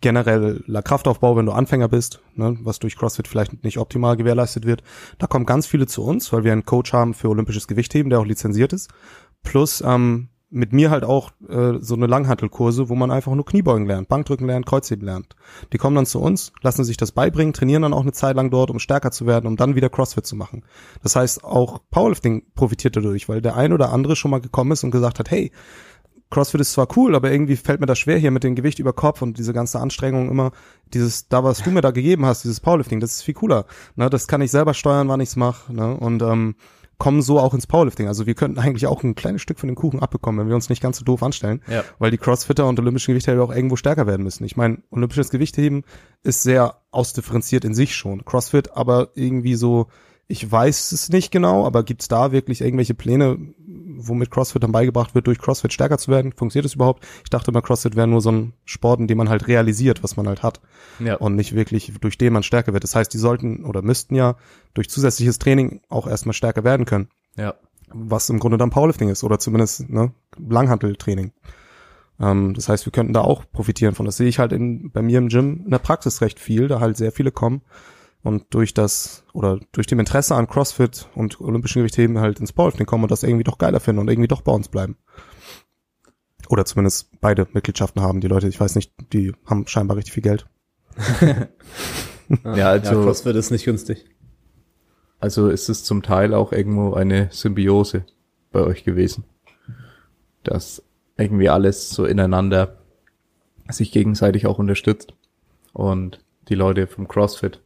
genereller Kraftaufbau, wenn du Anfänger bist, ne, was durch CrossFit vielleicht nicht optimal gewährleistet wird. Da kommen ganz viele zu uns, weil wir einen Coach haben für olympisches Gewichtheben, der auch lizenziert ist. Plus ähm, mit mir halt auch äh, so eine Langhantelkurse, wo man einfach nur Kniebeugen lernt, Bankdrücken lernt, Kreuzheben lernt. Die kommen dann zu uns, lassen sich das beibringen, trainieren dann auch eine Zeit lang dort, um stärker zu werden, um dann wieder CrossFit zu machen. Das heißt, auch Powerlifting profitiert dadurch, weil der ein oder andere schon mal gekommen ist und gesagt hat, hey, CrossFit ist zwar cool, aber irgendwie fällt mir das schwer hier mit dem Gewicht über Kopf und diese ganze Anstrengung immer, dieses, da was du mir da gegeben hast, dieses Powerlifting, das ist viel cooler. Ne, das kann ich selber steuern, wann ich's mache. Ne? Und ähm, kommen so auch ins Powerlifting. Also wir könnten eigentlich auch ein kleines Stück von dem Kuchen abbekommen, wenn wir uns nicht ganz so doof anstellen, ja. weil die Crossfitter und olympischen Gewichtheber auch irgendwo stärker werden müssen. Ich meine, olympisches Gewichtheben ist sehr ausdifferenziert in sich schon. Crossfit aber irgendwie so, ich weiß es nicht genau, aber gibt's da wirklich irgendwelche Pläne, womit CrossFit dann beigebracht wird, durch CrossFit stärker zu werden? Funktioniert das überhaupt? Ich dachte immer, CrossFit wäre nur so ein Sport, in dem man halt realisiert, was man halt hat. Ja. Und nicht wirklich, durch den man stärker wird. Das heißt, die sollten oder müssten ja durch zusätzliches Training auch erstmal stärker werden können. Ja. Was im Grunde dann Powerlifting ist oder zumindest ne, Langhanteltraining. Ähm, das heißt, wir könnten da auch profitieren von. Das sehe ich halt in, bei mir im Gym in der Praxis recht viel, da halt sehr viele kommen und durch das oder durch dem Interesse an CrossFit und olympischen Gewichtheben halt ins Powerlifting kommen und das irgendwie doch geiler finden und irgendwie doch bei uns bleiben. Oder zumindest beide Mitgliedschaften haben. Die Leute, ich weiß nicht, die haben scheinbar richtig viel Geld. [laughs] ja, also ja, CrossFit ist nicht günstig. Also ist es zum Teil auch irgendwo eine Symbiose bei euch gewesen, dass irgendwie alles so ineinander sich gegenseitig auch unterstützt und die Leute vom CrossFit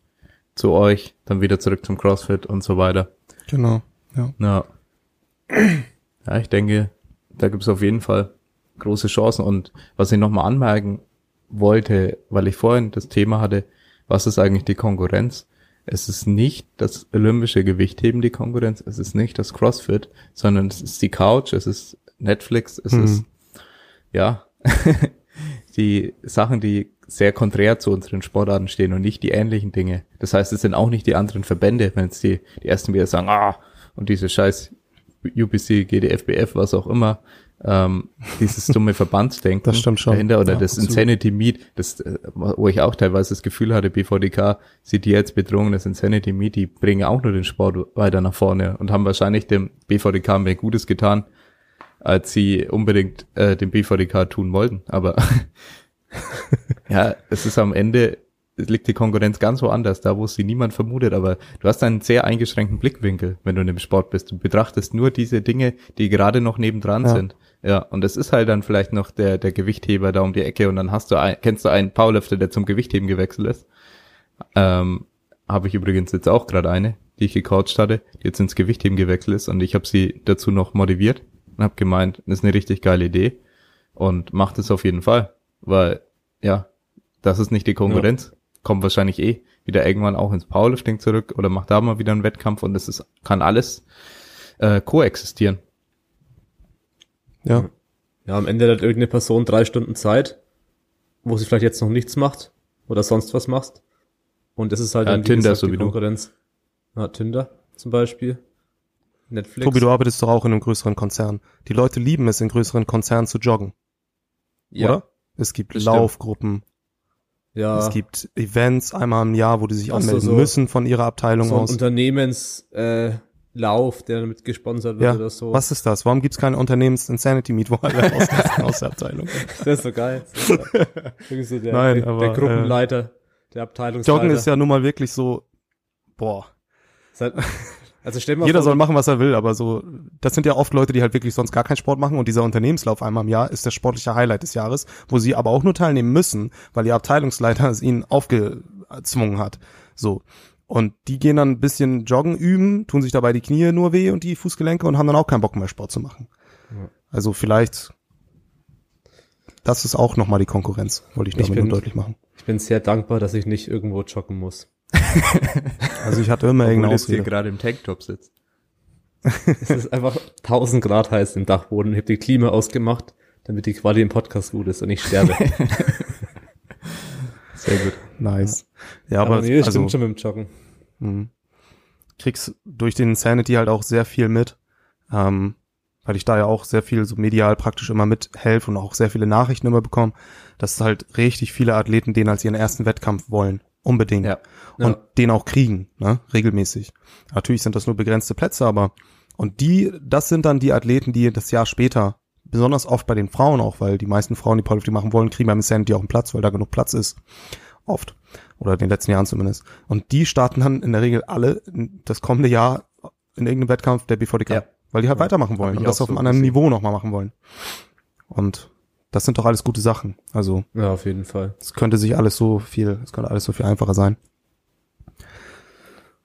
zu euch, dann wieder zurück zum CrossFit und so weiter. Genau, ja. Ja, ja ich denke, da gibt es auf jeden Fall große Chancen. Und was ich nochmal anmerken wollte, weil ich vorhin das Thema hatte, was ist eigentlich die Konkurrenz? Es ist nicht das olympische Gewichtheben die Konkurrenz, es ist nicht das CrossFit, sondern es ist die Couch, es ist Netflix, es mhm. ist ja [laughs] die Sachen, die sehr konträr zu unseren Sportarten stehen und nicht die ähnlichen Dinge. Das heißt, es sind auch nicht die anderen Verbände, wenn jetzt die, die ersten wieder sagen, ah, und diese scheiß UPC, GDFBF, was auch immer, ähm, dieses dumme Verbandsdenken [laughs] das stimmt schon. dahinter oder ja, das. Insanity Meet, das, äh, wo ich auch teilweise das Gefühl hatte, BVDK sieht die jetzt Bedrohung, das Insanity Meet, die bringen auch nur den Sport weiter nach vorne und haben wahrscheinlich dem BVDK mehr Gutes getan, als sie unbedingt äh, dem BVDK tun wollten. Aber [laughs] ja, es ist am Ende, es liegt die Konkurrenz ganz woanders, da wo sie niemand vermutet, aber du hast einen sehr eingeschränkten Blickwinkel, wenn du in dem Sport bist. Du betrachtest nur diese Dinge, die gerade noch nebendran ja. sind. Ja, und es ist halt dann vielleicht noch der, der Gewichtheber da um die Ecke und dann hast du ein, kennst du einen Powerlifter, der zum Gewichtheben gewechselt ist. Ähm, habe ich übrigens jetzt auch gerade eine, die ich gecoacht hatte, die jetzt ins Gewichtheben gewechselt ist und ich habe sie dazu noch motiviert und habe gemeint, das ist eine richtig geile Idee und macht es auf jeden Fall, weil ja, das ist nicht die Konkurrenz. Ja. Kommt wahrscheinlich eh wieder irgendwann auch ins Powerlifting zurück oder macht da mal wieder einen Wettkampf und es ist, kann alles äh, koexistieren. Ja. Ja, am Ende hat irgendeine Person drei Stunden Zeit, wo sie vielleicht jetzt noch nichts macht oder sonst was macht. Und das ist halt ja, dann Tinder gesagt, so die Konkurrenz. Ja, Tinder zum Beispiel. Netflix. Tobi, du arbeitest doch auch in einem größeren Konzern. Die Leute lieben es, in größeren Konzernen zu joggen. Ja. Oder? Es gibt Bestimmt. Laufgruppen. Ja. Es gibt Events einmal im Jahr, wo die sich anmelden so, müssen von ihrer Abteilung so aus. Unternehmens äh, der damit gesponsert wird ja. oder so. Was ist das? Warum gibt's keinen Unternehmens-Insanity-Meet, wo alle [laughs] aus, aus der Abteilung? Das ist so geil. Ist [laughs] so der, Nein, der, aber, der Gruppenleiter, äh, der Abteilungsleiter. Joggen ist ja nun mal wirklich so, boah. Halt, also stell mal Jeder vor, soll machen, was er will, aber so, das sind ja oft Leute, die halt wirklich sonst gar keinen Sport machen und dieser Unternehmenslauf einmal im Jahr ist das sportliche Highlight des Jahres, wo sie aber auch nur teilnehmen müssen, weil ihr Abteilungsleiter [laughs] es ihnen aufgezwungen hat. So. Und die gehen dann ein bisschen joggen üben, tun sich dabei die Knie nur weh und die Fußgelenke und haben dann auch keinen Bock mehr Sport zu machen. Ja. Also vielleicht, das ist auch nochmal die Konkurrenz, wollte ich damit ich bin, nur deutlich machen. Ich bin sehr dankbar, dass ich nicht irgendwo joggen muss. [laughs] also ich hatte immer irgendeine Ausrede. gerade im Tanktop sitzt. es ist einfach 1000 Grad heiß im Dachboden. Ich habe die Klima ausgemacht, damit die Quali im Podcast gut ist und ich sterbe. [laughs] Sehr gut. Nice. Ja, aber, aber nee, also, stimmt schon mit dem Joggen. Mh. Kriegst durch den Sanity halt auch sehr viel mit, ähm, weil ich da ja auch sehr viel so medial praktisch immer mithelfe und auch sehr viele Nachrichten immer bekomme, dass halt richtig viele Athleten den als ihren ersten Wettkampf wollen. Unbedingt. Ja. Und ja. den auch kriegen, ne, regelmäßig. Natürlich sind das nur begrenzte Plätze, aber und die, das sind dann die Athleten, die das Jahr später, besonders oft bei den Frauen auch, weil die meisten Frauen, die Powerlifting machen wollen, kriegen beim Sanity auch einen Platz, weil da genug Platz ist. Oft. Oder in den letzten Jahren zumindest. Und die starten dann in der Regel alle das kommende Jahr in irgendeinem Wettkampf der BVDK. Ja. Weil die halt ja. weitermachen wollen und das auf so einem anderen Niveau nochmal machen wollen. Und das sind doch alles gute Sachen. Also. Ja, auf jeden Fall. Es könnte sich alles so viel, es könnte alles so viel einfacher sein.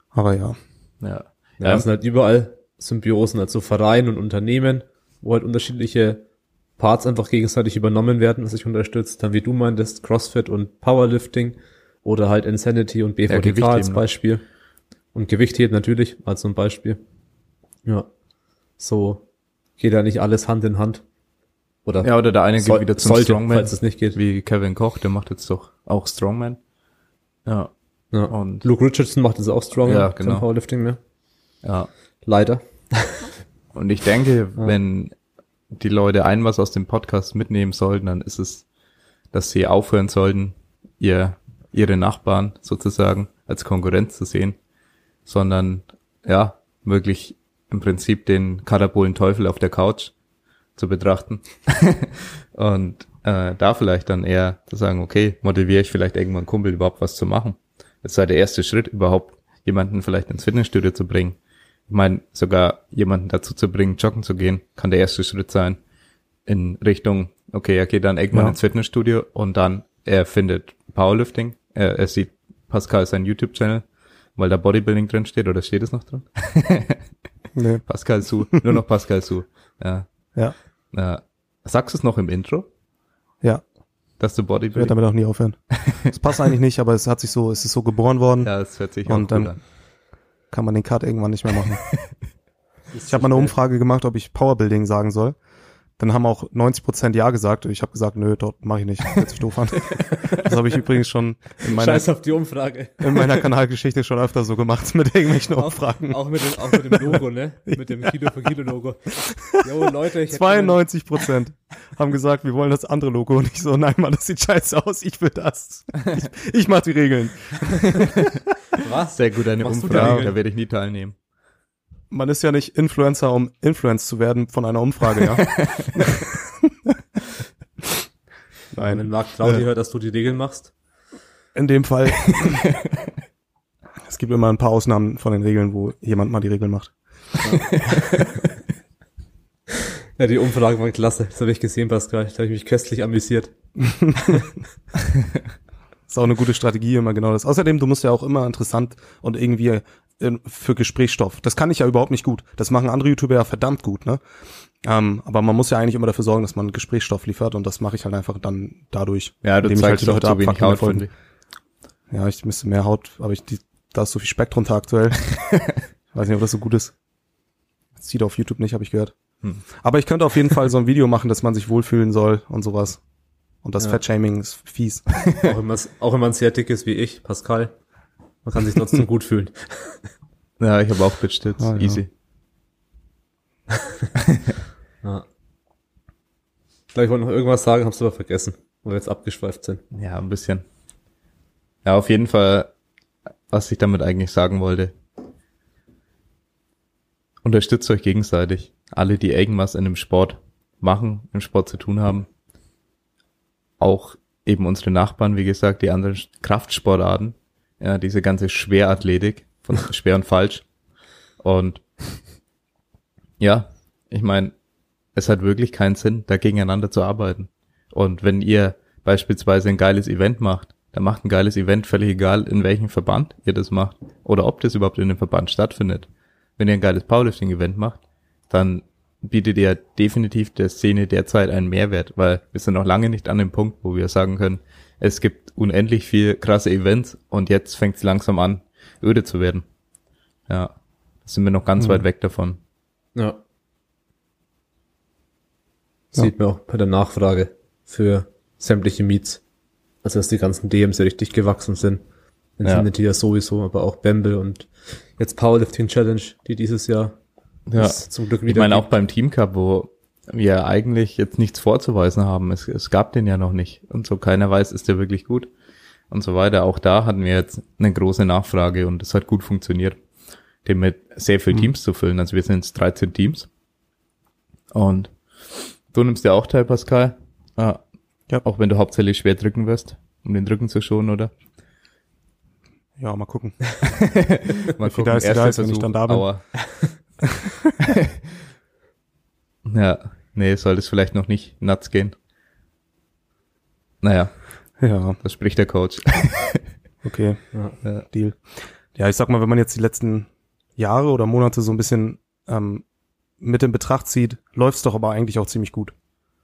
Aber ja. Ja. Ja, es sind halt überall Symbiosen, also Vereine und Unternehmen, wo halt unterschiedliche Parts einfach gegenseitig übernommen werden, was sich unterstützt. Dann wie du meintest, CrossFit und Powerlifting oder halt Insanity und BVDK ja, als? Beispiel. Und Gewichtheben natürlich als ein Beispiel. Ja. So geht ja nicht alles Hand in Hand. Oder ja, oder der eine soll, geht wieder zum sollte, Strongman, falls es nicht geht. Wie Kevin Koch, der macht jetzt doch auch Strongman. Ja. ja. Und Luke Richardson macht jetzt auch Strongman, ja, genau. Powerlifting mehr. Ja. Leider. [laughs] Und ich denke, ja. wenn die Leute ein was aus dem Podcast mitnehmen sollten, dann ist es, dass sie aufhören sollten, ihr, ihre Nachbarn sozusagen als Konkurrenz zu sehen, sondern ja, wirklich im Prinzip den katabolen Teufel auf der Couch zu betrachten. [laughs] und äh, da vielleicht dann eher zu sagen, okay, motiviere ich vielleicht irgendwann einen Kumpel überhaupt was zu machen. Das sei der erste Schritt überhaupt, jemanden vielleicht ins Fitnessstudio zu bringen. Ich meine, sogar jemanden dazu zu bringen, joggen zu gehen, kann der erste Schritt sein in Richtung, okay, er geht dann irgendwann ja. ins Fitnessstudio und dann er findet Powerlifting, er, er sieht Pascal sein YouTube-Channel, weil da Bodybuilding drin steht, oder steht es noch drin? nee. [laughs] Pascal Su, nur noch Pascal Su. Ja. Ja. ja. Sagst du es noch im Intro? Ja. Dass du Bodybuilding. Ich werde damit auch nie aufhören. Es passt eigentlich nicht, aber es hat sich so, es ist so geboren worden. Ja, es hört sich auch Und dann an. kann man den Cut irgendwann nicht mehr machen. [laughs] ich habe mal eine Umfrage gemacht, ob ich Powerbuilding sagen soll. Dann haben auch 90 Prozent Ja gesagt. Ich habe gesagt, nö, dort mache ich nicht. Hört sich doof an. [laughs] das habe ich übrigens schon in meiner, Scheiß auf die Umfrage. in meiner Kanalgeschichte schon öfter so gemacht mit irgendwelchen Umfragen. Auch, auch, mit, dem, auch mit dem Logo, ne? Mit dem Kilo für Kilo Logo. Jo, Leute, ich 92 Prozent haben gesagt, wir wollen das andere Logo. Und ich so, nein, Mann, das sieht scheiße aus. Ich will das. Ich, ich mach die Regeln. Was? Sehr gut, eine Machst Umfrage. Da werde ich nie teilnehmen man ist ja nicht Influencer, um influenced zu werden von einer Umfrage, ja. [laughs] Nein. Wenn Marc Claudi äh, hört, dass du die Regeln machst. In dem Fall. [laughs] es gibt immer ein paar Ausnahmen von den Regeln, wo jemand mal die Regeln macht. Ja, [laughs] ja die Umfrage war klasse. Das habe ich gesehen, Pascal. Da habe ich mich köstlich amüsiert. ist auch eine gute Strategie, immer genau das. Außerdem, du musst ja auch immer interessant und irgendwie für Gesprächsstoff. Das kann ich ja überhaupt nicht gut. Das machen andere YouTuber ja verdammt gut, ne? Ähm, aber man muss ja eigentlich immer dafür sorgen, dass man Gesprächsstoff liefert und das mache ich halt einfach dann dadurch. Ja, du indem ich halt die Leute abfucken Folgen. Ja, ich müsste mehr Haut, aber ich, die, da ist so viel Speck drunter aktuell. ich [laughs] weiß nicht, ob das so gut ist. Das sieht auf YouTube nicht, habe ich gehört. Hm. Aber ich könnte auf jeden Fall so ein Video machen, dass man sich wohlfühlen soll und sowas. Und das ja. Fettshaming ist fies. auch, wenn auch wenn man sehr dick ist wie ich, Pascal. Man kann sich trotzdem gut fühlen. [laughs] Ja, ich habe auch Bitch-Tits. Ah, Easy. [laughs] ja. Ich glaube, ich wollte noch irgendwas sagen, hab's aber vergessen, weil wir jetzt abgeschweift sind. Ja, ein bisschen. Ja, auf jeden Fall, was ich damit eigentlich sagen wollte. Unterstützt euch gegenseitig. Alle, die irgendwas in dem Sport machen, im Sport zu tun haben. Auch eben unsere Nachbarn, wie gesagt, die anderen Kraftsportarten ja, diese ganze Schwerathletik von [laughs] schwer und falsch. Und ja, ich meine, es hat wirklich keinen Sinn, da gegeneinander zu arbeiten. Und wenn ihr beispielsweise ein geiles Event macht, dann macht ein geiles Event völlig egal, in welchem Verband ihr das macht oder ob das überhaupt in dem Verband stattfindet. Wenn ihr ein geiles Powerlifting-Event macht, dann bietet ihr definitiv der Szene derzeit einen Mehrwert, weil wir sind noch lange nicht an dem Punkt, wo wir sagen können, es gibt unendlich viel krasse Events und jetzt fängt es langsam an, öde zu werden. Ja, da sind wir noch ganz mhm. weit weg davon. Ja. Sieht man auch bei der Nachfrage für sämtliche Meets. Also, dass die ganzen DMs ja richtig gewachsen sind. Infinity ja. ja sowieso, aber auch Bamble und jetzt Powerlifting Challenge, die dieses Jahr ja. zum Glück wieder. Ich meine, auch beim Team Cup, wo wir eigentlich jetzt nichts vorzuweisen haben. Es, es gab den ja noch nicht. Und so keiner weiß, ist der wirklich gut und so weiter. Auch da hatten wir jetzt eine große Nachfrage und es hat gut funktioniert, den mit sehr viel mhm. Teams zu füllen. Also wir sind jetzt 13 Teams. Und du nimmst ja auch teil, Pascal. Ah, ja. Auch wenn du hauptsächlich schwer drücken wirst, um den Drücken zu schonen, oder? Ja, mal gucken. [laughs] mal gucken, da ist Erster da ist, wenn ich dann da bin. [laughs] Ja, nee, soll das vielleicht noch nicht nuts gehen. Naja. Ja. Das spricht der Coach. [laughs] okay, ja, ja. Deal. Ja, ich sag mal, wenn man jetzt die letzten Jahre oder Monate so ein bisschen ähm, mit in Betracht zieht, läuft's doch aber eigentlich auch ziemlich gut.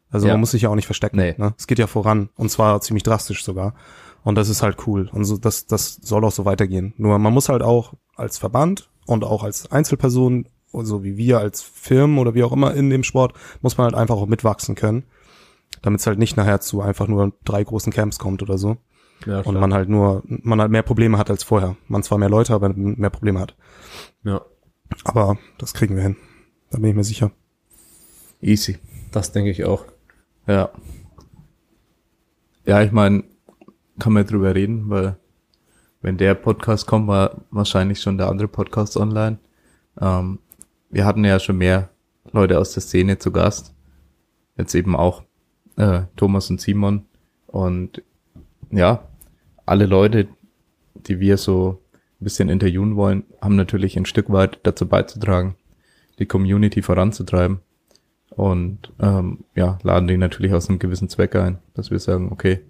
Also ja. man muss sich ja auch nicht verstecken. Nee. Ne? Es geht ja voran und zwar ziemlich drastisch sogar. Und das ist halt cool. Und so, das, das soll auch so weitergehen. Nur man muss halt auch als Verband und auch als Einzelperson so wie wir als Firmen oder wie auch immer in dem Sport, muss man halt einfach auch mitwachsen können, damit es halt nicht nachher zu einfach nur drei großen Camps kommt oder so. Ja, und man halt nur, man halt mehr Probleme hat als vorher. Man zwar mehr Leute, aber mehr Probleme hat. Ja. Aber das kriegen wir hin. Da bin ich mir sicher. Easy. Das denke ich auch. Ja. Ja, ich meine, kann man drüber reden, weil wenn der Podcast kommt, war wahrscheinlich schon der andere Podcast online. Ähm, wir hatten ja schon mehr Leute aus der Szene zu Gast. Jetzt eben auch äh, Thomas und Simon. Und ja, alle Leute, die wir so ein bisschen interviewen wollen, haben natürlich ein Stück weit dazu beizutragen, die Community voranzutreiben. Und ähm, ja, laden die natürlich aus einem gewissen Zweck ein, dass wir sagen, okay,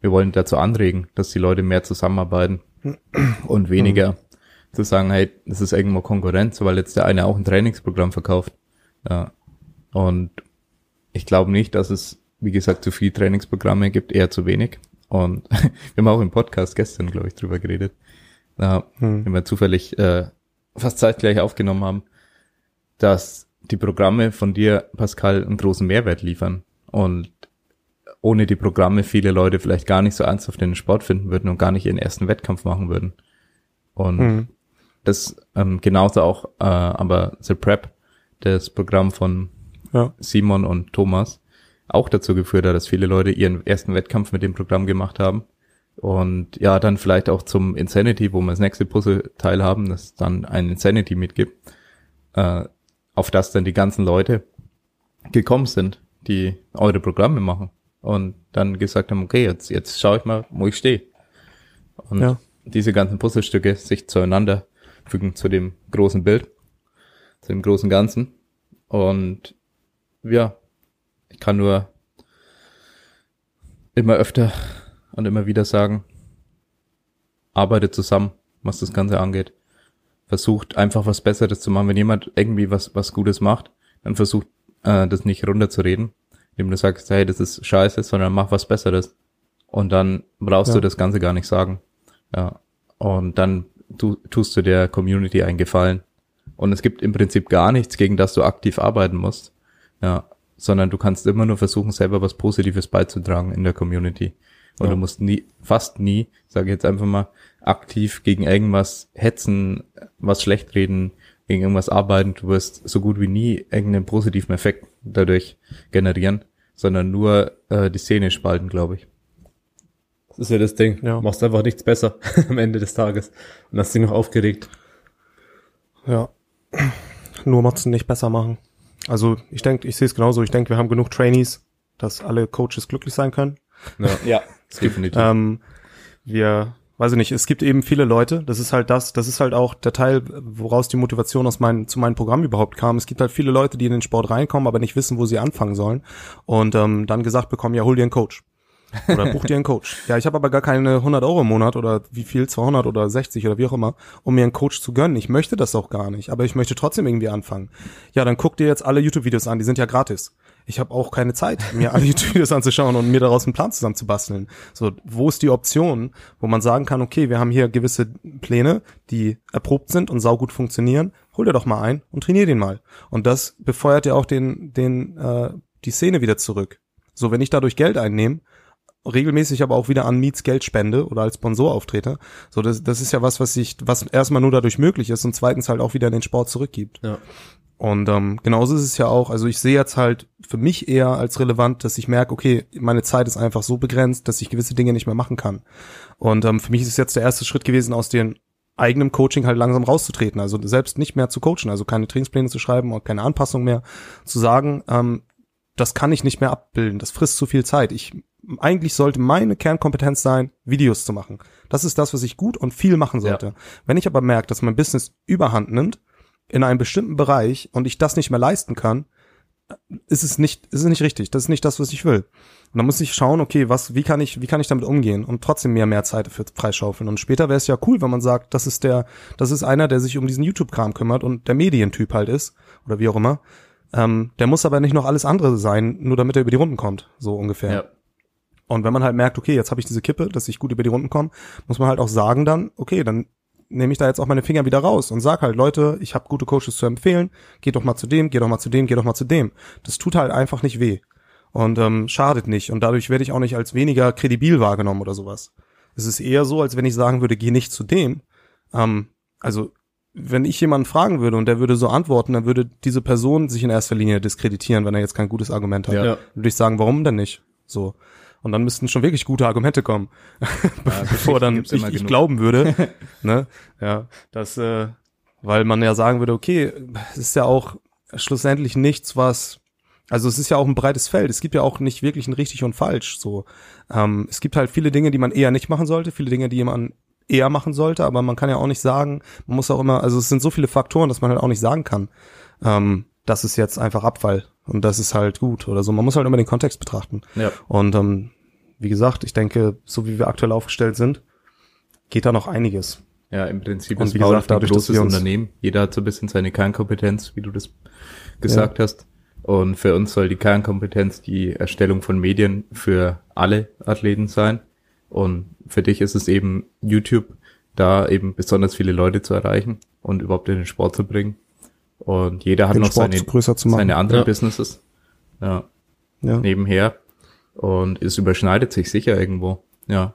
wir wollen dazu anregen, dass die Leute mehr zusammenarbeiten und weniger. Zu sagen, hey, das ist irgendwo Konkurrenz, weil jetzt der eine auch ein Trainingsprogramm verkauft. Ja. Und ich glaube nicht, dass es, wie gesagt, zu viel Trainingsprogramme gibt, eher zu wenig. Und [laughs] wir haben auch im Podcast gestern, glaube ich, drüber geredet, ja, hm. wenn wir zufällig äh, fast zeitgleich aufgenommen haben, dass die Programme von dir, Pascal, einen großen Mehrwert liefern. Und ohne die Programme viele Leute vielleicht gar nicht so ernsthaft in den Sport finden würden und gar nicht ihren ersten Wettkampf machen würden. Und mhm. Das ähm, genauso auch, äh, aber The Prep, das Programm von ja. Simon und Thomas, auch dazu geführt hat, dass viele Leute ihren ersten Wettkampf mit dem Programm gemacht haben. Und ja, dann vielleicht auch zum Insanity, wo wir das nächste Puzzleteil haben, das dann ein Insanity mitgibt, äh, auf das dann die ganzen Leute gekommen sind, die eure Programme machen und dann gesagt haben, okay, jetzt, jetzt schaue ich mal, wo ich stehe. Und ja. diese ganzen Puzzlestücke sich zueinander fügen zu dem großen Bild, zu dem großen Ganzen. Und ja, ich kann nur immer öfter und immer wieder sagen, arbeitet zusammen, was das Ganze angeht. Versucht einfach was Besseres zu machen. Wenn jemand irgendwie was, was Gutes macht, dann versucht äh, das nicht runterzureden, indem du sagst, hey, das ist scheiße, sondern mach was Besseres. Und dann brauchst ja. du das Ganze gar nicht sagen. Ja. Und dann tu, tust du der Community einen Gefallen. Und es gibt im Prinzip gar nichts, gegen das du aktiv arbeiten musst. Ja. Sondern du kannst immer nur versuchen, selber was Positives beizutragen in der Community. Und ja. du musst nie, fast nie, sage ich jetzt einfach mal, aktiv gegen irgendwas hetzen, was schlecht reden, gegen irgendwas arbeiten. Du wirst so gut wie nie irgendeinen positiven Effekt dadurch generieren, sondern nur äh, die Szene spalten, glaube ich. Das ist ja das Ding. Ja. Machst einfach nichts besser [laughs] am Ende des Tages und hast dich noch aufgeregt. Ja. Nur macht's nicht besser machen. Also ich denke, ich sehe es genauso. Ich denke, wir haben genug Trainees, dass alle Coaches glücklich sein können. Ja, [laughs] ja definitiv. ähm, wir weiß ich nicht, es gibt eben viele Leute, das ist halt das, das ist halt auch der Teil, woraus die Motivation aus meinem, zu meinem Programm überhaupt kam. Es gibt halt viele Leute, die in den Sport reinkommen, aber nicht wissen, wo sie anfangen sollen und ähm, dann gesagt bekommen, ja, hol dir einen Coach. Oder buch dir einen Coach. Ja, ich habe aber gar keine 100 Euro im Monat oder wie viel, 200 oder 60 oder wie auch immer, um mir einen Coach zu gönnen. Ich möchte das auch gar nicht, aber ich möchte trotzdem irgendwie anfangen. Ja, dann guck dir jetzt alle YouTube-Videos an, die sind ja gratis ich habe auch keine Zeit, mir alle [laughs] YouTube-Videos anzuschauen und mir daraus einen Plan zusammenzubasteln. So, wo ist die Option, wo man sagen kann, okay, wir haben hier gewisse Pläne, die erprobt sind und saugut funktionieren, hol dir doch mal ein und trainier den mal. Und das befeuert ja auch den, den, äh, die Szene wieder zurück. So, wenn ich dadurch Geld einnehme, regelmäßig aber auch wieder an Meets Geld spende oder als Sponsor auftrete. So, das, das ist ja was, was sich, was erstmal nur dadurch möglich ist und zweitens halt auch wieder in den Sport zurückgibt. Ja. Und ähm, genauso ist es ja auch, also ich sehe jetzt halt für mich eher als relevant, dass ich merke, okay, meine Zeit ist einfach so begrenzt, dass ich gewisse Dinge nicht mehr machen kann. Und ähm, für mich ist es jetzt der erste Schritt gewesen, aus dem eigenem Coaching halt langsam rauszutreten, also selbst nicht mehr zu coachen, also keine Trainingspläne zu schreiben und keine Anpassung mehr, zu sagen, ähm, das kann ich nicht mehr abbilden, das frisst zu viel Zeit. Ich eigentlich sollte meine Kernkompetenz sein, Videos zu machen. Das ist das, was ich gut und viel machen sollte. Ja. Wenn ich aber merke, dass mein Business Überhand nimmt, in einem bestimmten Bereich und ich das nicht mehr leisten kann, ist es nicht, ist es nicht richtig. Das ist nicht das, was ich will. Und dann muss ich schauen, okay, was, wie kann ich, wie kann ich damit umgehen und trotzdem mehr, mehr Zeit dafür freischaufeln. Und später wäre es ja cool, wenn man sagt, das ist der, das ist einer, der sich um diesen YouTube-Kram kümmert und der Medientyp halt ist, oder wie auch immer. Ähm, der muss aber nicht noch alles andere sein, nur damit er über die Runden kommt, so ungefähr. Ja. Und wenn man halt merkt, okay, jetzt habe ich diese Kippe, dass ich gut über die Runden komme, muss man halt auch sagen dann, okay, dann nehme ich da jetzt auch meine Finger wieder raus und sag halt, Leute, ich habe gute Coaches zu empfehlen, geht doch mal zu dem, geht doch mal zu dem, geht doch mal zu dem. Das tut halt einfach nicht weh und ähm, schadet nicht und dadurch werde ich auch nicht als weniger kredibil wahrgenommen oder sowas. Es ist eher so, als wenn ich sagen würde, geh nicht zu dem. Ähm, also wenn ich jemanden fragen würde und der würde so antworten, dann würde diese Person sich in erster Linie diskreditieren, wenn er jetzt kein gutes Argument hat. Ja. Würde ich sagen, warum denn nicht? So. Und dann müssten schon wirklich gute Argumente kommen, ja, [laughs] bevor dann ich, ich glauben würde, [laughs] ne, ja, dass, äh, weil man ja sagen würde, okay, es ist ja auch schlussendlich nichts, was, also es ist ja auch ein breites Feld. Es gibt ja auch nicht wirklich ein richtig und falsch. So, ähm, es gibt halt viele Dinge, die man eher nicht machen sollte, viele Dinge, die man eher machen sollte, aber man kann ja auch nicht sagen, man muss auch immer, also es sind so viele Faktoren, dass man halt auch nicht sagen kann, ähm, das ist jetzt einfach Abfall und das ist halt gut oder so. Man muss halt immer den Kontext betrachten. Ja. Und ähm, wie gesagt, ich denke, so wie wir aktuell aufgestellt sind, geht da noch einiges. Ja, im Prinzip und ist wie gesagt, dadurch, ein großes Unternehmen. Jeder hat so ein bisschen seine Kernkompetenz, wie du das gesagt ja. hast. Und für uns soll die Kernkompetenz die Erstellung von Medien für alle Athleten sein. Und für dich ist es eben YouTube, da eben besonders viele Leute zu erreichen und überhaupt in den Sport zu bringen. Und jeder hat den noch Sport seine, seine anderen ja. Businesses. Ja. ja. Nebenher. Und es überschneidet sich sicher irgendwo. Ja.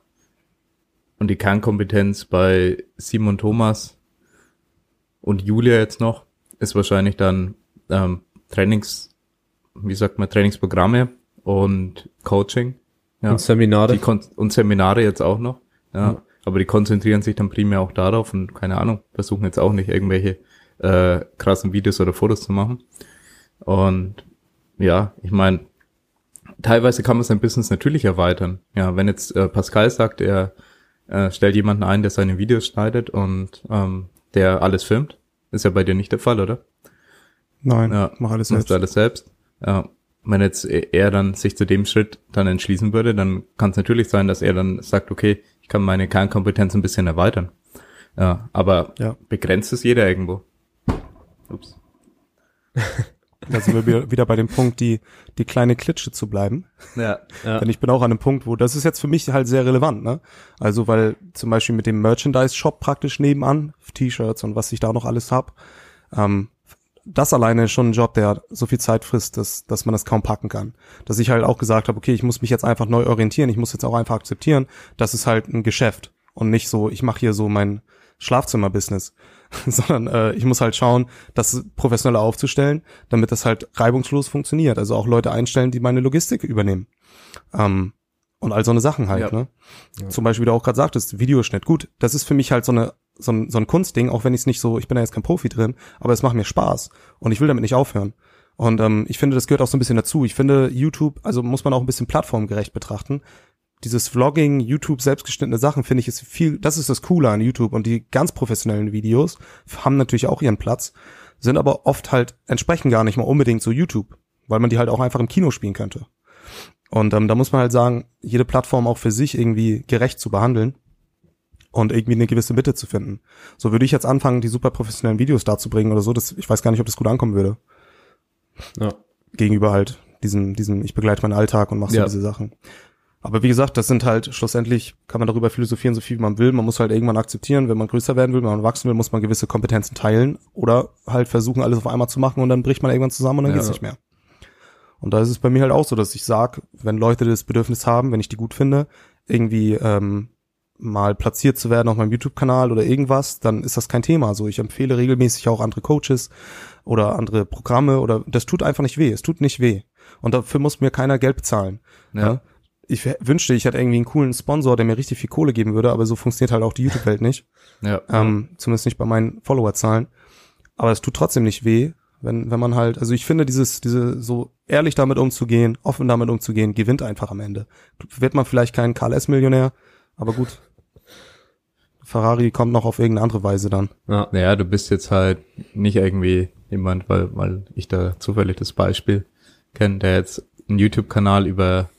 Und die Kernkompetenz bei Simon Thomas und Julia jetzt noch ist wahrscheinlich dann ähm, Trainings, wie sagt man, Trainingsprogramme und Coaching. Ja. Und Seminare. und Seminare jetzt auch noch. Ja. Mhm. Aber die konzentrieren sich dann primär auch darauf und keine Ahnung, versuchen jetzt auch nicht irgendwelche äh, krassen Videos oder Fotos zu machen. Und ja, ich meine, teilweise kann man sein Business natürlich erweitern. Ja, wenn jetzt äh, Pascal sagt, er äh, stellt jemanden ein, der seine Videos schneidet und ähm, der alles filmt, ist ja bei dir nicht der Fall, oder? Nein, ja, mach alles selbst. alles selbst. Ja, wenn jetzt er dann sich zu dem Schritt dann entschließen würde, dann kann es natürlich sein, dass er dann sagt, okay, ich kann meine Kernkompetenz ein bisschen erweitern. Ja, aber ja. begrenzt ist jeder irgendwo. Ups. [laughs] da sind wir wieder bei dem Punkt, die, die kleine Klitsche zu bleiben. Ja, ja. Denn ich bin auch an einem Punkt, wo, das ist jetzt für mich halt sehr relevant, ne? Also, weil zum Beispiel mit dem Merchandise-Shop praktisch nebenan, T-Shirts und was ich da noch alles hab, ähm, das alleine ist schon ein Job, der so viel Zeit frisst, dass, dass man das kaum packen kann. Dass ich halt auch gesagt habe, okay, ich muss mich jetzt einfach neu orientieren, ich muss jetzt auch einfach akzeptieren, das ist halt ein Geschäft und nicht so, ich mache hier so mein Schlafzimmer-Business, [laughs] sondern äh, ich muss halt schauen, das professioneller aufzustellen, damit das halt reibungslos funktioniert. Also auch Leute einstellen, die meine Logistik übernehmen. Ähm, und all so eine Sachen halt, ja. ne? Ja. Zum Beispiel, wie du auch gerade sagtest, Videoschnitt. Gut, das ist für mich halt so eine so ein, so ein Kunstding, auch wenn ich es nicht so, ich bin da jetzt kein Profi drin, aber es macht mir Spaß und ich will damit nicht aufhören. Und ähm, ich finde, das gehört auch so ein bisschen dazu. Ich finde, YouTube, also muss man auch ein bisschen plattformgerecht betrachten. Dieses Vlogging, YouTube, selbstgeschnittene Sachen, finde ich, ist viel, das ist das Coole an YouTube. Und die ganz professionellen Videos haben natürlich auch ihren Platz, sind aber oft halt, entsprechen gar nicht mal unbedingt so YouTube, weil man die halt auch einfach im Kino spielen könnte. Und ähm, da muss man halt sagen, jede Plattform auch für sich irgendwie gerecht zu behandeln und irgendwie eine gewisse Mitte zu finden. So würde ich jetzt anfangen, die super professionellen Videos darzubringen oder so, das, ich weiß gar nicht, ob das gut ankommen würde. Ja. Gegenüber halt diesem, diesem, ich begleite meinen Alltag und mache so ja. diese Sachen. Aber wie gesagt, das sind halt schlussendlich, kann man darüber philosophieren, so viel man will. Man muss halt irgendwann akzeptieren, wenn man größer werden will, wenn man wachsen will, muss man gewisse Kompetenzen teilen oder halt versuchen, alles auf einmal zu machen und dann bricht man irgendwann zusammen und dann ja. geht's nicht mehr. Und da ist es bei mir halt auch so, dass ich sag, wenn Leute das Bedürfnis haben, wenn ich die gut finde, irgendwie ähm, mal platziert zu werden auf meinem YouTube-Kanal oder irgendwas, dann ist das kein Thema. Also ich empfehle regelmäßig auch andere Coaches oder andere Programme oder das tut einfach nicht weh. Es tut nicht weh. Und dafür muss mir keiner Geld bezahlen. Ja. ja? Ich wünschte, ich hätte irgendwie einen coolen Sponsor, der mir richtig viel Kohle geben würde, aber so funktioniert halt auch die YouTube-Welt nicht. [laughs] Ja. Ähm, zumindest nicht bei meinen Followerzahlen. Aber es tut trotzdem nicht weh, wenn, wenn man halt, also ich finde, dieses, diese so ehrlich damit umzugehen, offen damit umzugehen, gewinnt einfach am Ende. Wird man vielleicht kein Karl S-Millionär, aber gut. Ferrari kommt noch auf irgendeine andere Weise dann. Ja, naja, du bist jetzt halt nicht irgendwie jemand, weil, weil ich da zufällig das Beispiel kenne, der jetzt einen YouTube-Kanal über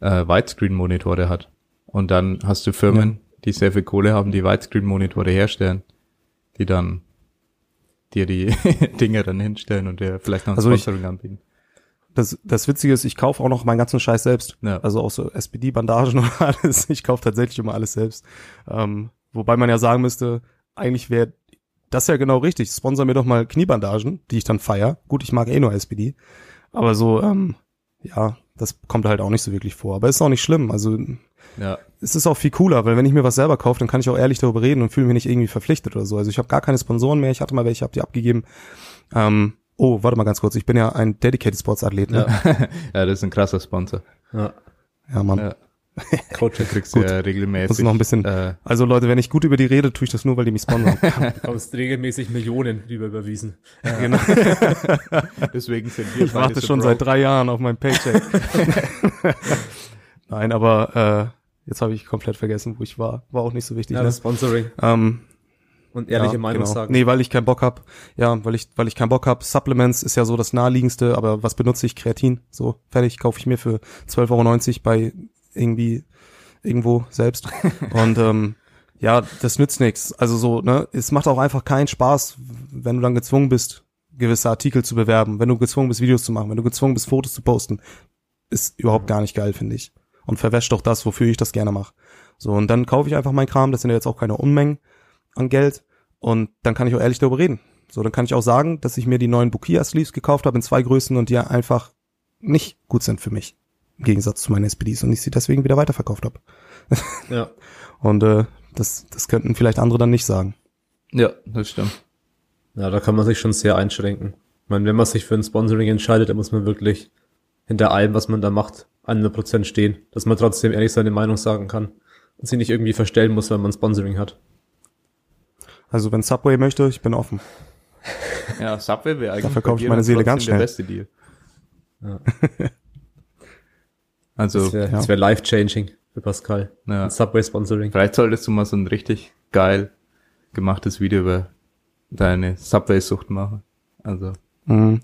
äh, Widescreen-Monitore hat. Und dann hast du Firmen, ja. die sehr viel Kohle haben, die Widescreen-Monitore herstellen, die dann dir die [laughs] Dinge dann hinstellen und dir vielleicht noch ein also Sponsoring anbieten das, das Witzige ist, ich kaufe auch noch meinen ganzen Scheiß selbst. Ja. Also auch so SPD-Bandagen [laughs] und alles. Ich kaufe tatsächlich immer alles selbst. Ähm, wobei man ja sagen müsste, eigentlich wäre das ja genau richtig. Sponsor mir doch mal Kniebandagen, die ich dann feier. Gut, ich mag eh nur SPD. Aber so, ähm, ja, das kommt halt auch nicht so wirklich vor. Aber ist auch nicht schlimm. Also ja. es ist auch viel cooler, weil wenn ich mir was selber kaufe, dann kann ich auch ehrlich darüber reden und fühle mich nicht irgendwie verpflichtet oder so. Also ich habe gar keine Sponsoren mehr. Ich hatte mal welche, habe die abgegeben. Ähm, Oh, warte mal ganz kurz. Ich bin ja ein Dedicated Sports Athlet. Ne? Ja. [laughs] ja, das ist ein krasser Sponsor. Ja. Ja, Mann. Ja. [laughs] Coach Kriegst du ja regelmäßig. Muss noch ein bisschen. Äh, Also Leute, wenn ich gut über die rede, tue ich das nur, weil die mich sponsern. [laughs] bekommst regelmäßig Millionen lieber überwiesen. genau. deswegen sind wir Ich warte so schon broke. seit drei Jahren auf meinen Paycheck. Nein, aber äh, jetzt habe ich komplett vergessen, wo ich war. War auch nicht so wichtig. Ja, ne? das Sponsoring ähm, und ehrliche ja, Meinung genau. sagen. Nee, weil ich keinen Bock hab. Ja, weil ich, weil ich keinen Bock hab. Supplements ist ja so das naheliegendste, aber was benutze ich? Kreatin. So, fertig, kaufe ich mir für 12,90 Euro bei irgendwie irgendwo selbst. [laughs] Und ähm, ja, das nützt nichts. Also so, ne, es macht auch einfach keinen Spaß, wenn du dann gezwungen bist, gewisse Artikel zu bewerben, wenn du gezwungen bist, Videos zu machen, wenn du gezwungen bist, Fotos zu posten. Ist überhaupt gar nicht geil, finde ich. Und verwäscht doch das, wofür ich das gerne mache. So, und dann kaufe ich einfach meinen Kram, das sind ja jetzt auch keine Unmengen an Geld. Und dann kann ich auch ehrlich darüber reden. So, dann kann ich auch sagen, dass ich mir die neuen Bukia Sleeves gekauft habe in zwei Größen und die einfach nicht gut sind für mich. Im Gegensatz zu meinen SPDs und ich sie deswegen wieder weiterverkauft habe. [laughs] Ja. Und äh, das, das könnten vielleicht andere dann nicht sagen. Ja, das stimmt. ja, da kann man sich schon sehr einschränken. Ich meine, wenn man sich für ein Sponsoring entscheidet, dann muss man wirklich hinter allem, was man da macht, 100% stehen. Dass man trotzdem ehrlich seine Meinung sagen kann und sie nicht irgendwie verstellen muss, weil man Sponsoring hat. Also wenn Subway möchte, ich bin offen. Ja, Subway wäre eigentlich verkaufe bei ich meine Seele ganz der schnell. beste Deal. Ja. [laughs] Also, Das wäre ja. wär life-changing für Pascal. ja. Subway-Sponsoring. vielleicht solltest du mal so ein richtig geil gemachtes Video über deine Subway-Sucht machen. Also, Mhm.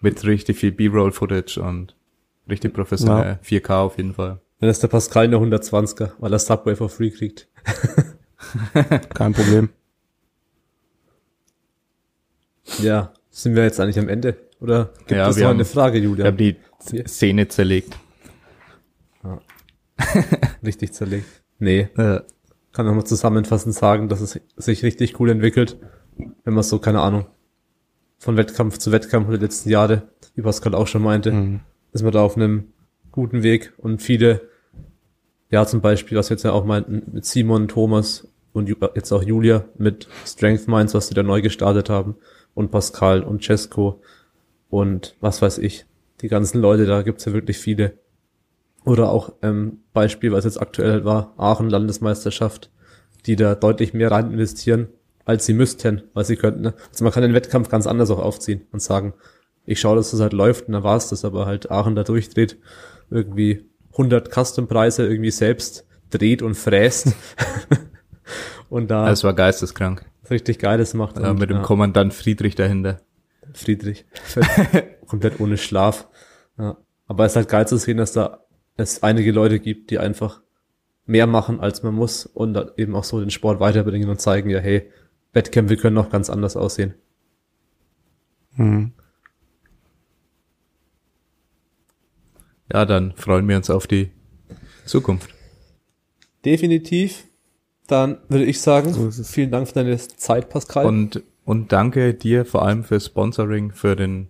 mit richtig viel B-Roll-Footage und richtig professionell. 4K auf jeden Fall. Dann ist der Pascal eine 120er, weil er Subway for free kriegt. Kein Problem. Ja, sind wir jetzt eigentlich am Ende? Oder gibt Ja, es wir noch haben- eine Frage, Ich Julia? habe die Szene zerlegt. Richtig zerlegt. Nee, Ja. kann nochmal zusammenfassend sagen, dass es sich richtig cool entwickelt, wenn man so, keine Ahnung, von Wettkampf zu Wettkampf der letzten Jahre, wie Pascal auch schon meinte, Mhm. ist man da auf einem guten Weg und viele, ja zum Beispiel, was wir jetzt ja auch meinten, mit Simon, Thomas und Ju- jetzt auch Julia mit Strength Minds, was sie da neu gestartet haben und Pascal und Cesco und was weiß ich, die ganzen Leute, da gibt's ja wirklich viele. Oder auch ähm, Beispiel, was jetzt aktuell war, Aachen Landesmeisterschaft, die da deutlich mehr rein investieren, als sie müssten, weil sie könnten. Ne? Also man kann den Wettkampf ganz anders auch aufziehen und sagen, ich schaue, dass das halt läuft und dann war es das, aber halt Aachen da durchdreht, irgendwie 100 Custom-Preise irgendwie selbst dreht und fräst [laughs] und da Das war geisteskrank. Richtig Geiles macht. Ja, und, mit dem ja, Kommandant Friedrich dahinter. Friedrich. [laughs] Komplett ohne Schlaf. Ja. Aber es ist halt geil zu sehen, dass da es einige Leute gibt, die einfach mehr machen, als man muss und dann eben auch so den Sport weiterbringen und zeigen, ja, hey, Wettkämpfe können noch ganz anders aussehen. Mhm. Ja, dann freuen wir uns auf die Zukunft. Definitiv. Dann würde ich sagen, So vielen Dank für deine Zeit, Pascal. Und, und danke dir vor allem für Sponsoring für den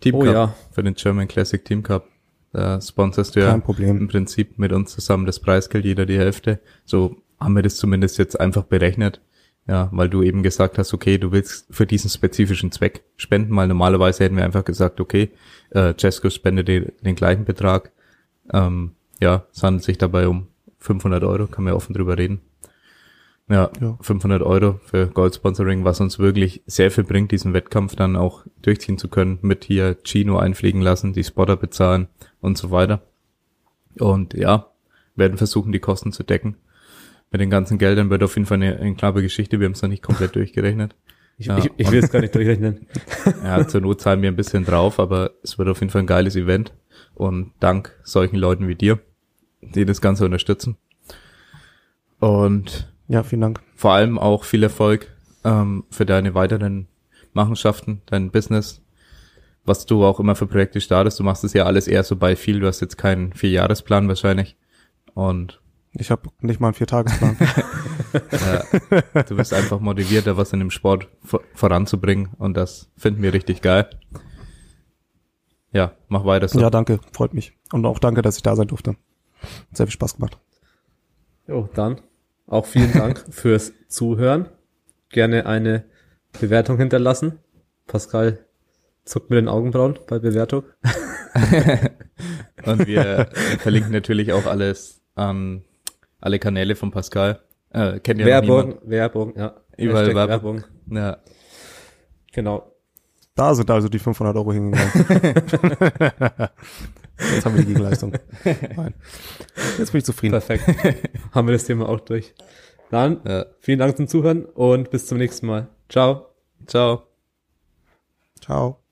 Team Oh Cup, ja. für den German Classic Team Cup. Da sponsorst du ja Kein Problem. im Prinzip mit uns zusammen das Preisgeld, jeder die Hälfte. So haben wir das zumindest jetzt einfach berechnet. Ja, weil du eben gesagt hast, okay, du willst für diesen spezifischen Zweck spenden, weil normalerweise hätten wir einfach gesagt, okay, äh, Cesco spende dir den gleichen Betrag. Ähm, ja, es handelt sich dabei um 500 Euro, kann man ja offen drüber reden. Ja, Ja. 500 Euro für Gold-Sponsoring, was uns wirklich sehr viel bringt, diesen Wettkampf dann auch durchziehen zu können, mit hier Chino einfliegen lassen, die Spotter bezahlen und so weiter. Und ja, werden versuchen, die Kosten zu decken. Mit den ganzen Geldern wird auf jeden Fall eine, eine knappe Geschichte. Wir haben es noch nicht komplett durchgerechnet. ich, ja, ich, ich will es gar nicht durchrechnen. [laughs] Ja, zur Not zahlen wir ein bisschen drauf, aber es wird auf jeden Fall ein geiles Event. Und dank solchen Leuten wie dir, die das Ganze unterstützen. Und Ja, vielen Dank. vor allem auch viel Erfolg ähm, für deine weiteren Machenschaften, dein Business, was du auch immer für Projekte startest. Du machst es ja alles eher so bei viel. Du hast jetzt keinen Vierjahresplan wahrscheinlich. Und Ich habe nicht mal einen Viertagesplan. [laughs] äh, du bist einfach motiviert, da was in dem Sport vor voranzubringen. Und das finden wir richtig geil. Ja, mach weiter so. ja, danke. Freut mich. Und auch danke, dass ich da sein durfte. Hat sehr viel Spaß gemacht. Jo, dann auch vielen Dank [laughs] fürs Zuhören. Gerne eine Bewertung hinterlassen. Pascal zuckt mit den Augenbrauen bei Bewertung. [laughs] Und wir [laughs] verlinken natürlich auch alles an alle Kanäle von Pascal. Äh, kennt ja Werbung, Werbung, ja. Überall Hashtag Werbung. Ja. Genau. Da sind also die 500 Euro hingegangen. Jetzt haben wir die Gegenleistung. [laughs] Nein. Jetzt bin ich zufrieden. Perfekt. [laughs] Haben wir das Thema auch durch. Dann ja. vielen Dank zum Zuhören und bis zum nächsten Mal. Ciao. Ciao. Ciao.